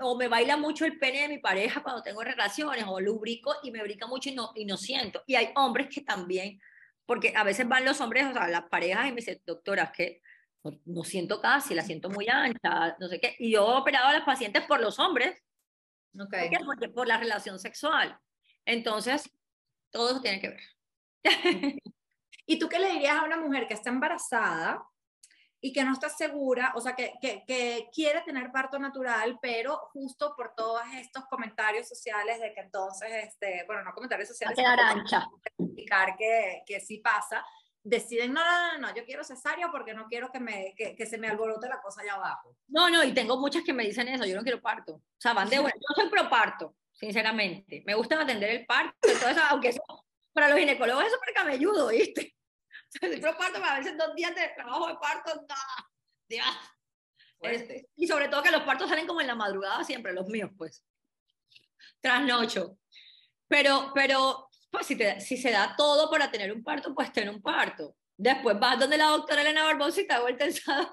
O me baila mucho el pene de mi pareja cuando tengo relaciones, o lubrico y me brica mucho y no, y no siento. Y hay hombres que también, porque a veces van los hombres, o sea, las parejas y me dicen, doctora, es que no, siento casi, la siento muy [LAUGHS] ancha, no sé qué. Y yo he operado a las pacientes por los hombres, okay. porque por la relación sexual. Entonces, todo eso tiene que ver. ¿Y tú qué le dirías a una mujer que está embarazada y que no está segura, o sea, que, que, que, quiere tener parto natural, pero justo por todos estos comentarios sociales de que entonces, este, bueno, no comentarios sociales, explicar que, que sí pasa, deciden, no, no, no, no, yo quiero cesárea porque no quiero que, me, que, que, se me alborote la cosa allá abajo. No, no, y tengo muchas que me dicen eso, yo no quiero parto. O sea, van de bueno, yo soy pro parto, sinceramente. Me gusta atender el parto, entonces, aunque eso, para los ginecólogos es súper camelludo, ¿viste? soy pro parto, pero a veces dos días de trabajo de parto, no, Dios. Este, y sobre todo que los partos salen como en la madrugada siempre, los míos, pues. Trasnocho. Pero, pero pues si, te, si se da todo para tener un parto, pues ten un parto. Después vas donde la doctora Elena Barbosa y te hago el tensado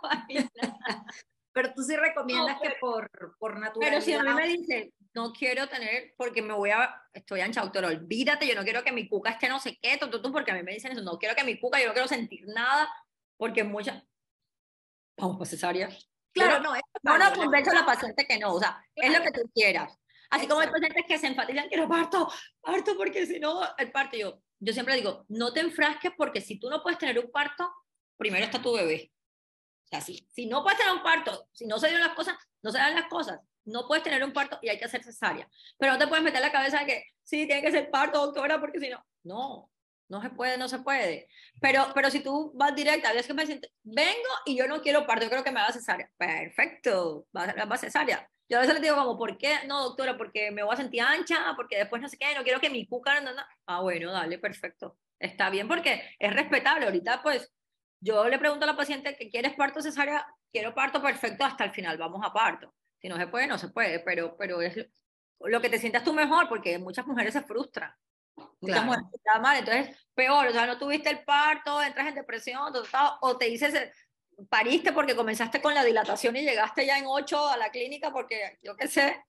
Pero tú sí recomiendas que por, por naturaleza. Pero si a mí me dicen, no quiero tener, porque me voy a, estoy ancha, doctora, olvídate, yo no quiero que mi cuca esté no sé qué, tú, tú, porque a mí me dicen eso, no quiero que mi cuca, yo no quiero sentir nada, porque muchas, vamos, cesárea. Claro, no, es no, no, convenzo a la paciente que no, o sea, es lo que tú quieras. Así como hay pacientes que se enfatizan, quiero parto, parto, porque si no, el parto, yo, yo siempre digo, no te enfrasques porque si tú no puedes tener un parto, primero está tu bebé. O sea, si, si no puedes tener un parto, si no se dieron las cosas, no se dan las cosas, no puedes tener un parto y hay que hacer cesárea. Pero no te puedes meter la cabeza de que sí, tiene que ser parto, doctora, porque si no, no, no se puede, no se puede. Pero, pero si tú vas directa, ves que me siento, vengo y yo no quiero parto, yo creo que me va a cesárea. Perfecto, va a, va a cesárea. Yo a veces les digo como, ¿por qué? No, doctora, porque me voy a sentir ancha, porque después no sé qué, no quiero que mi cuca... No, no. Ah, bueno, dale, perfecto. Está bien porque es respetable. Ahorita, pues, yo le pregunto a la paciente que quieres parto cesárea, quiero parto perfecto hasta el final, vamos a parto. Si no se puede, no se puede, pero, pero es lo que te sientas tú mejor, porque muchas mujeres se frustran. Muchas claro. mujeres están mal, entonces peor, o sea, no tuviste el parto, entras en depresión, o te dices, pariste porque comenzaste con la dilatación y llegaste ya en 8 a la clínica porque yo qué sé.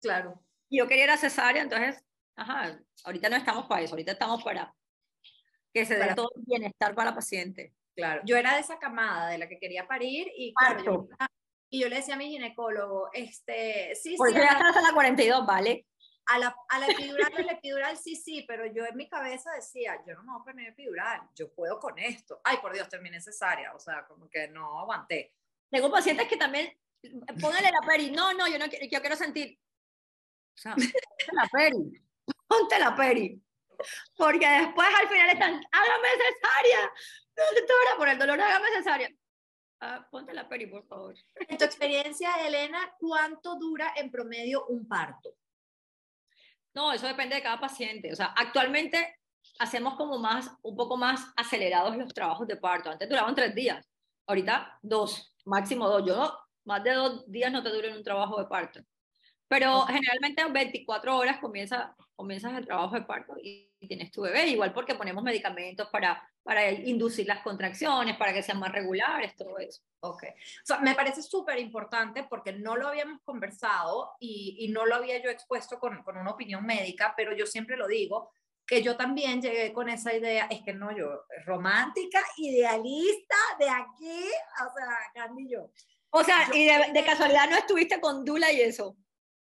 Claro. Yo quería ir a cesárea, entonces, ajá, ahorita no estamos para eso, ahorita estamos para que se dé todo el bienestar para la paciente. Claro, yo era de esa camada de la que quería parir y claro, yo, y yo le decía a mi ginecólogo, este, sí, Porque sí. ya estás a la 42, ¿vale? A la, a la epidural, la epidural sí, sí, pero yo en mi cabeza decía, yo no me voy a poner epidural, yo puedo con esto. Ay, por Dios, terminé cesárea, o sea, como que no aguanté. Tengo pacientes que también, póngale la peri, no, no, yo no quiero, yo quiero sentir. O sea, ponte la peri, ponte la peri. Porque después al final están, hágame cesárea, doctora, por el dolor, hágame cesárea. Ah, ponte la peri, por favor. En tu experiencia, Elena, ¿cuánto dura en promedio un parto? No, eso depende de cada paciente. O sea, actualmente hacemos como más, un poco más acelerados los trabajos de parto. Antes duraban tres días, ahorita dos, máximo dos. Yo más de dos días no te duran un trabajo de parto. Pero generalmente en 24 horas comienza, comienzas el trabajo de parto y tienes tu bebé, igual porque ponemos medicamentos para, para inducir las contracciones, para que sean más regulares, todo eso. Ok. O sea, me parece súper importante porque no lo habíamos conversado y, y, no lo había yo expuesto con, con una opinión médica, pero yo siempre lo digo, que yo también llegué con esa idea, es que no, yo, romántica, idealista, de aquí, o sea, Candy y yo. O sea, yo, y de, de, casualidad no estuviste con Dula y eso.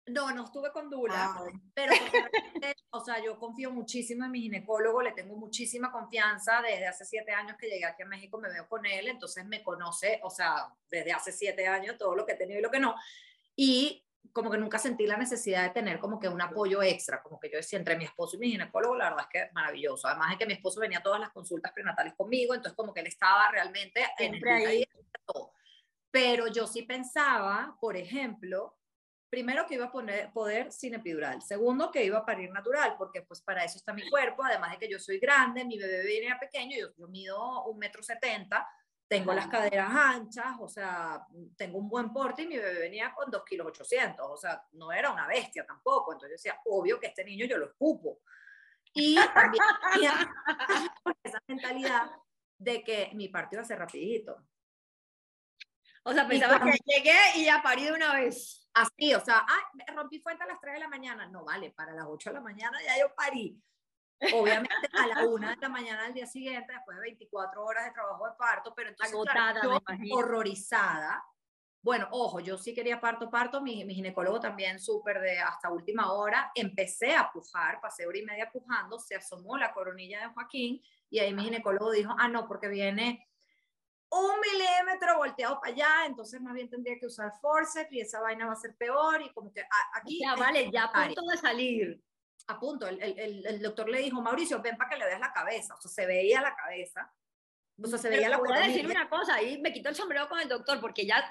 No, no estuve con Dula, ah. pero [LAUGHS] o sea, yo confío muchísimo en mi ginecólogo, le tengo muchísima confianza desde hace siete años que llegué aquí a México, me veo con él, entonces me conoce, o sea, desde hace siete años todo lo que he tenido y lo que no, y como que nunca sentí la necesidad de tener como que un apoyo extra, como que yo decía entre mi esposo y mi ginecólogo, la verdad es que es maravilloso, además de que mi esposo venía a todas las consultas prenatales conmigo, entonces como que él estaba realmente Siempre en el ahí. todo. Pero yo sí pensaba, por ejemplo, primero que iba a poner, poder sin epidural, segundo que iba a parir natural, porque pues para eso está mi cuerpo, además de que yo soy grande, mi bebé viene pequeño, yo, yo mido un metro setenta, tengo las caderas anchas, o sea, tengo un buen porte y mi bebé venía con 2 kilos 800, o sea, no era una bestia tampoco, entonces yo decía, obvio que este niño yo lo escupo. Y también [LAUGHS] esa mentalidad de que mi parto iba a ser rapidito. O sea, pensaba que llegué y ya parí de una vez. Así, o sea, ah, rompí fuente a las 3 de la mañana. No, vale, para las 8 de la mañana ya yo parí. Obviamente a la 1 de la mañana del día siguiente, después de 24 horas de trabajo de parto, pero entonces Agotada, yo, me imagino. horrorizada. Bueno, ojo, yo sí quería parto, parto, mi, mi ginecólogo también súper de hasta última hora. Empecé a pujar, pasé hora y media pujando, se asomó la coronilla de Joaquín y ahí mi ginecólogo dijo, ah, no, porque viene un milímetro volteado para allá, entonces más bien tendría que usar forceps y esa vaina va a ser peor y como que a- aquí... Ya, vale, ya a punto de salir. A punto, el, el- el- doctor le dijo, Mauricio, ven para que le veas la cabeza, o sea, se veía la cabeza, o sea, se Pero veía la te voy a decir una cosa, ahí me quito el sombrero con el doctor, porque ya,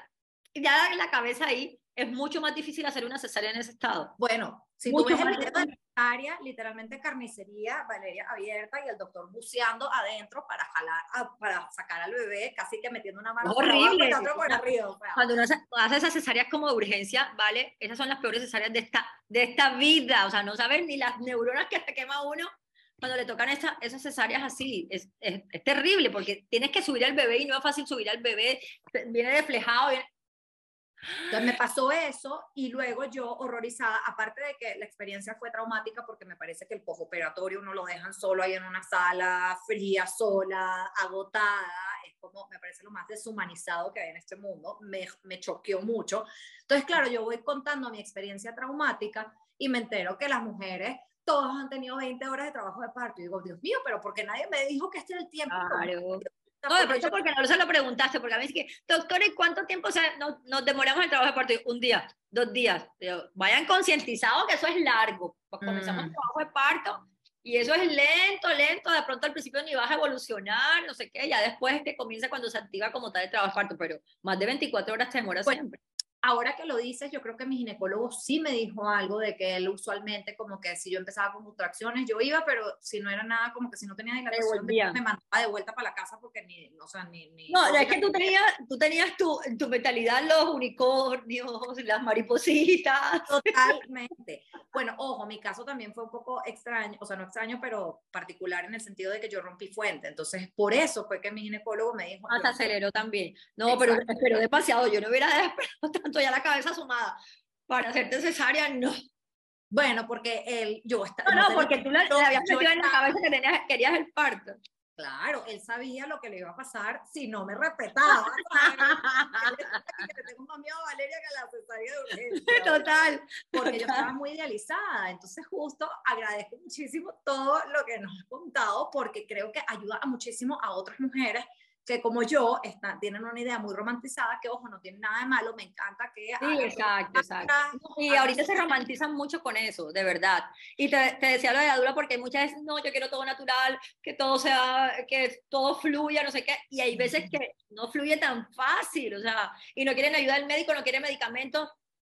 ya la cabeza ahí es mucho más difícil hacer una cesárea en ese estado. Bueno, si Mucho tú ves el video de área, literalmente carnicería, Valeria abierta y el doctor buceando adentro para jalar, a- para sacar al bebé, casi que metiendo una mano abajo horrible. la otra por arriba. Cuando uno hace, hace esas cesáreas como de urgencia, ¿vale? Esas son las peores cesáreas de esta, de esta vida. O sea, no saben ni las neuronas que se quema uno cuando le tocan esa, esas cesáreas así. Es, es, es terrible porque tienes que subir al bebé y no es fácil subir al bebé. Viene reflejado. viene- Entonces me pasó eso y luego yo horrorizada, aparte de que la experiencia fue traumática porque me parece que el postoperatorio uno lo dejan solo ahí en una sala fría, sola, agotada, es como, me parece lo más deshumanizado que hay en este mundo, me, me choqueó mucho. Entonces, claro, yo voy contando mi experiencia traumática y me entero que las mujeres, todos han tenido 20 horas de trabajo de parto y digo, Dios mío, pero porque nadie me dijo que este era el tiempo. Claro. O sea, No, de pronto porque no se lo preguntaste, porque a mí es que, doctor, ¿y cuánto tiempo se- nos, nos demoramos en el trabajo de parto? Un día, dos días. Vayan concientizados que eso es largo. Pues comenzamos Mm. el trabajo de parto y eso es lento, lento. De pronto al principio ni vas a evolucionar, no sé qué. Ya después que comienza cuando se activa como tal el trabajo de parto, pero más de 24 horas te demora Pues, siempre. Ahora que lo dices, yo creo que mi ginecólogo sí me dijo algo de que él usualmente como que si yo empezaba con contracciones, yo iba, pero si no era nada, como que si no tenía dilatación, devolvía. me mandaba de vuelta para la casa porque ni, o sea, ni... ni No, es que tú tenías, tú tenías tu, tu mentalidad los unicornios, las maripositas. Totalmente. Bueno, ojo, mi caso también fue un poco extraño, o sea, no extraño, pero particular en el sentido de que yo rompí fuente. Entonces, por eso fue que mi ginecólogo me dijo... Ah, se yo- aceleró también. No, pero esperó demasiado. Yo no hubiera [LAUGHS] esperado tanto ya la cabeza sumada para hacerte cesárea, no. Bueno, porque él, yo estaba... No, no, porque tú le, le habías metido en la cabeza que tenías, querías el parto. Claro, él sabía lo que le iba a pasar si no me respetaba. [LAUGHS] tengo más miedo a Valeria que a la cesárea de urgencia. Total. Porque yo estaba muy idealizada. Entonces, justo agradezco muchísimo todo lo que nos has contado, porque creo que ayuda a muchísimo a otras mujeres que, como yo, están, tienen una idea muy romantizada, que, ojo, no tiene nada de malo. Me encanta que. Sí, hagan exacto, exacto. Y ahorita se romantizan mucho con eso, de verdad. Y te, te decía lo de la dura porque muchas veces, no, yo quiero todo natural, que todo sea, que todo fluya, no sé qué. Y hay veces que no fluye tan fácil, o sea, y no quieren ayuda del médico, no quieren medicamentos.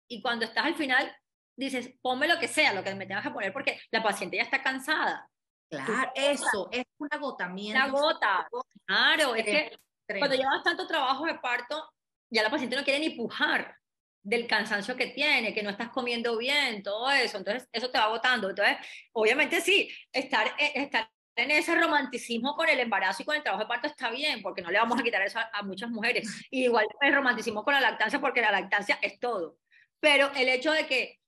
Y cuando estás al final, dices, ponme lo que sea, lo que me tengas que poner, porque la paciente ya está cansada. Claro, eso es un agotamiento. Una gota. Claro, es que cuando llevas tanto trabajo de parto, ya la paciente no quiere ni pujar del cansancio que tiene, que no estás comiendo bien, todo eso. Entonces, eso te va agotando. Entonces, obviamente sí, estar, eh, estar en ese romanticismo con el embarazo y con el trabajo de parto está bien, porque no le vamos a quitar eso a, a muchas mujeres. Y [LAUGHS] igual el romanticismo con la lactancia, porque la lactancia es todo. Pero el hecho de que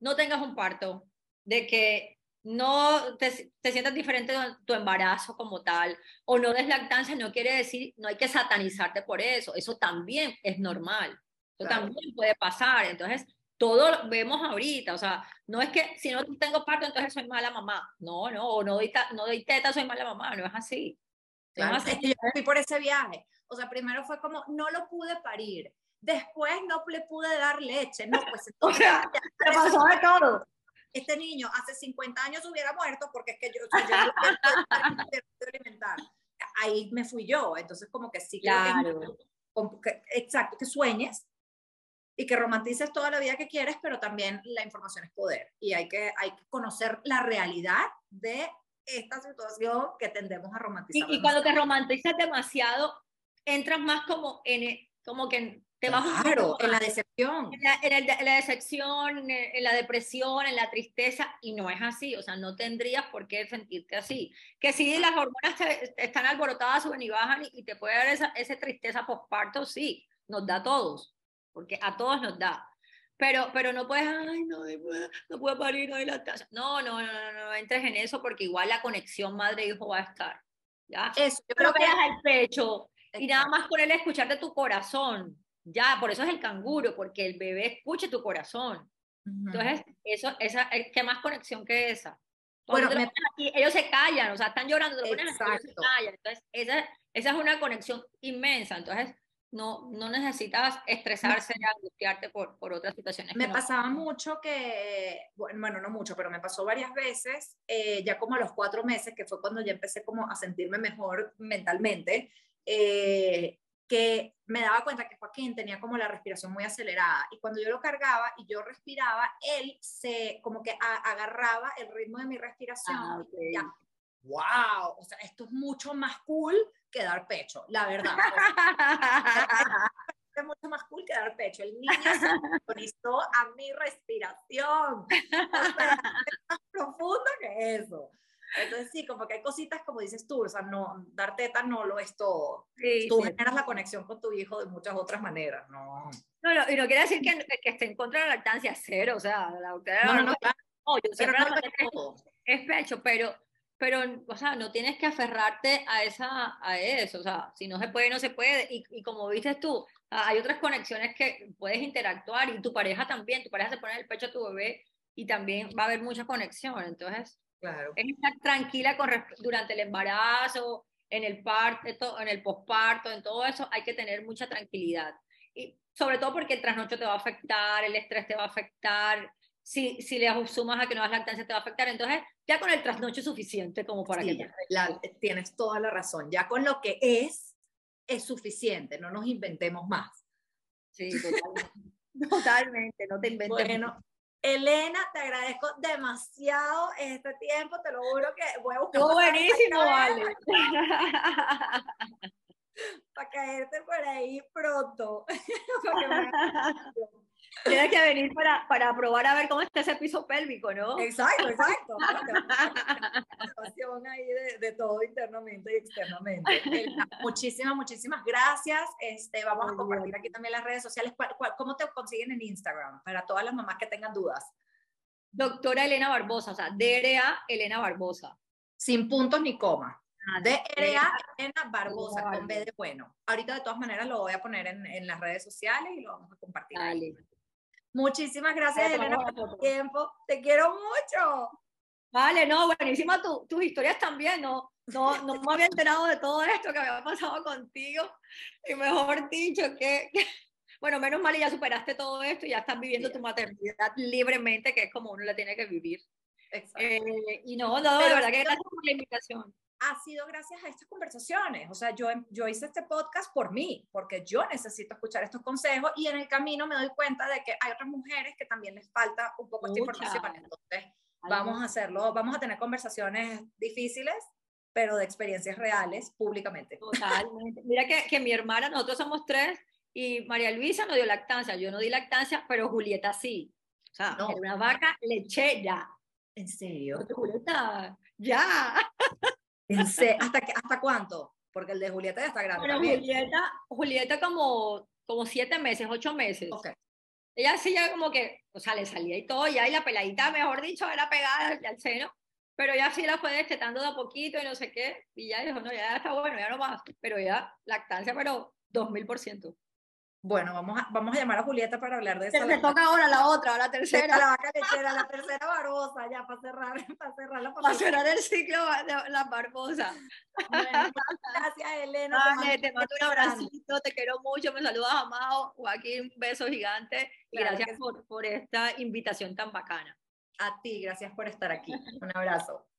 no tengas un parto, de que no te, te sientas diferente de tu embarazo como tal, o no des lactancia, no quiere decir, no hay que satanizarte por eso, eso también es normal, eso Claro. también puede pasar, entonces todo lo vemos ahorita, o sea, no es que si no tengo parto entonces soy mala mamá, no, no, o no doy, no doy teta soy mala mamá, no es así. No Claro, es así. es que yo fui por ese viaje. O sea, primero fue como, no lo pude parir. Después no le pude dar leche. No, pues [LAUGHS] O entonces, sea, ya, te pasó de todo. Este niño hace 50 años hubiera muerto porque es que yo, o sea, yo no alimentar. Ahí me fui yo. Entonces, como que sí creo que Claro. como que- exacto, que sueñes y que romantices toda la vida que quieres, pero también la información es poder y hay que, hay que conocer la realidad de esta situación que tendemos a romantizar. Y, y cuando te romantizas demasiado, entras más como en, e- como que Te claro, en la decepción. En la, en, la, decepción, en la depresión, en la tristeza, y no es así, o sea, no tendrías por qué sentirte así. Que si las hormonas están alborotadas, suben y bajan y, te puede dar esa, esa tristeza postparto, sí, nos da a todos, porque a todos nos da. Pero, pero no puedes, ay, no, no puedo parir, no hay lactancia. No, no, no, no, no, entres en eso porque igual la conexión madre-hijo va a estar. ¿ya? Eso, yo creo que... el pecho y nada más por él escuchar de tu corazón ya, por eso es el canguro, porque el bebé escucha tu corazón. Entonces, eso, esa, eh, ¿qué más conexión que esa? Bueno, ellos se callan, o sea, están llorando, te ellos se callan. Entonces, esa, esa es una conexión inmensa. Entonces, no, no necesitas estresarse y angustiarte por, por otras situaciones. Me pasaba mucho que, bueno, no mucho, pero me pasó varias veces, eh, ya como a los cuatro meses, que fue cuando ya empecé como a sentirme mejor mentalmente, eh, que me daba cuenta que Joaquín tenía como la respiración muy acelerada y cuando yo lo cargaba y yo respiraba, él se como que agarraba el ritmo de mi respiración. Ah, wow, o sea, esto es mucho más cool que dar pecho, la verdad. [LAUGHS] es mucho más cool que dar pecho. El niño se sintonizó a mi respiración. es más profundo que eso. Entonces sí, como que hay cositas como dices tú, o sea, no, dar teta no lo es todo. tú generas la conexión con tu hijo de muchas otras maneras, ¿no? No, no y no quiere decir que, que esté en contra de la lactancia cero, o sea, la doctora... No, no, no, claro. yo pero no es, pecho, pero, pero, o sea, no tienes que aferrarte a, esa, a eso, o sea, si no se puede, no se puede, y, y como dices tú, hay otras conexiones que puedes interactuar, y tu pareja también, tu pareja se pone en el pecho a tu bebé, y también va a haber mucha conexión, entonces Claro. Es estar tranquila con, durante el embarazo, en el parto, en el posparto, en todo eso, hay que tener mucha tranquilidad. Y sobre todo porque el trasnocho te va a afectar, el estrés te va a afectar, si, si le sumas a que no das lactancia te va a afectar. Entonces, ya con el trasnocho es suficiente como para que... Te... tienes toda la razón. Ya con lo que es, es suficiente. No nos inventemos más. Sí, totalmente. [LAUGHS] totalmente, no te inventes. Bueno, Elena, te agradezco demasiado este tiempo, te lo juro que voy a buscar. Estuvo buenísimo, vale. [LAUGHS] Para caerte por ahí pronto. [LAUGHS] [LAUGHS] Tienes que venir para, para probar a ver cómo está ese piso pélvico, ¿no? Exacto, exacto. ahí de, de, todo internamente y externamente. muchísimas, muchísimas gracias. Este, vamos a compartir aquí también las redes sociales. ¿Cómo te consiguen en Instagram? Para todas las mamás que tengan dudas. Doctora Elena Barbosa, o sea, DRA Elena Barbosa. Sin puntos ni coma. Ah, DRA Elena Barbosa, con B de bueno. Ahorita de todas maneras lo voy a poner en, en las redes sociales y lo vamos a compartir. Dale. Muchísimas gracias, Elena, por tu tiempo. Te quiero mucho. Vale, no, buenísima tu, tus historias también, ¿no? No, no me había enterado de todo esto que había pasado contigo. Y mejor dicho, que, bueno, menos mal ya superaste todo esto y ya estás viviendo tu maternidad libremente, que es como uno la tiene que vivir. Eh, y no, no, de verdad que gracias por la invitación ha sido gracias a estas conversaciones. O sea, yo, yo hice este podcast por mí, porque yo necesito escuchar estos consejos y en el camino me doy cuenta de que hay otras mujeres que también les falta un poco esta información. Entonces, vamos a hacerlo, vamos a tener conversaciones difíciles, pero de experiencias reales públicamente. Totalmente. Mira que, que mi hermana, nosotros somos tres y María Luisa no dio lactancia. Yo no di lactancia, pero Julieta sí. O sea, no. una vaca lechera. ¿En serio? Julieta, ya. ¿Hasta, ¿Hasta cuánto? Porque el de Julieta ya está grande. Bueno, Julieta, Julieta como, como siete meses, ocho meses. Ella sí ya como que, o sea, le salía y todo, ya y la peladita, mejor dicho, era pegada al seno, pero ya sí la fue destetando de a poquito y no sé qué, y ya dijo, no, ya está bueno, ya no más, pero ya lactancia, pero dos mil por ciento. Bueno, vamos a, vamos a llamar a Julieta para hablar de eso. Se toca ahora la otra, la tercera. La vaca lechera, la tercera barbosa, ya para cerrar, [LAUGHS] para cerrar la Para cerrar el ciclo de la barbosa. gracias, Elena. te, mando, un abracito, te quiero mucho, me saludas, amado. Joaquín, un beso gigante. y gracias por, por esta invitación tan bacana. A ti, gracias por estar aquí. Un abrazo.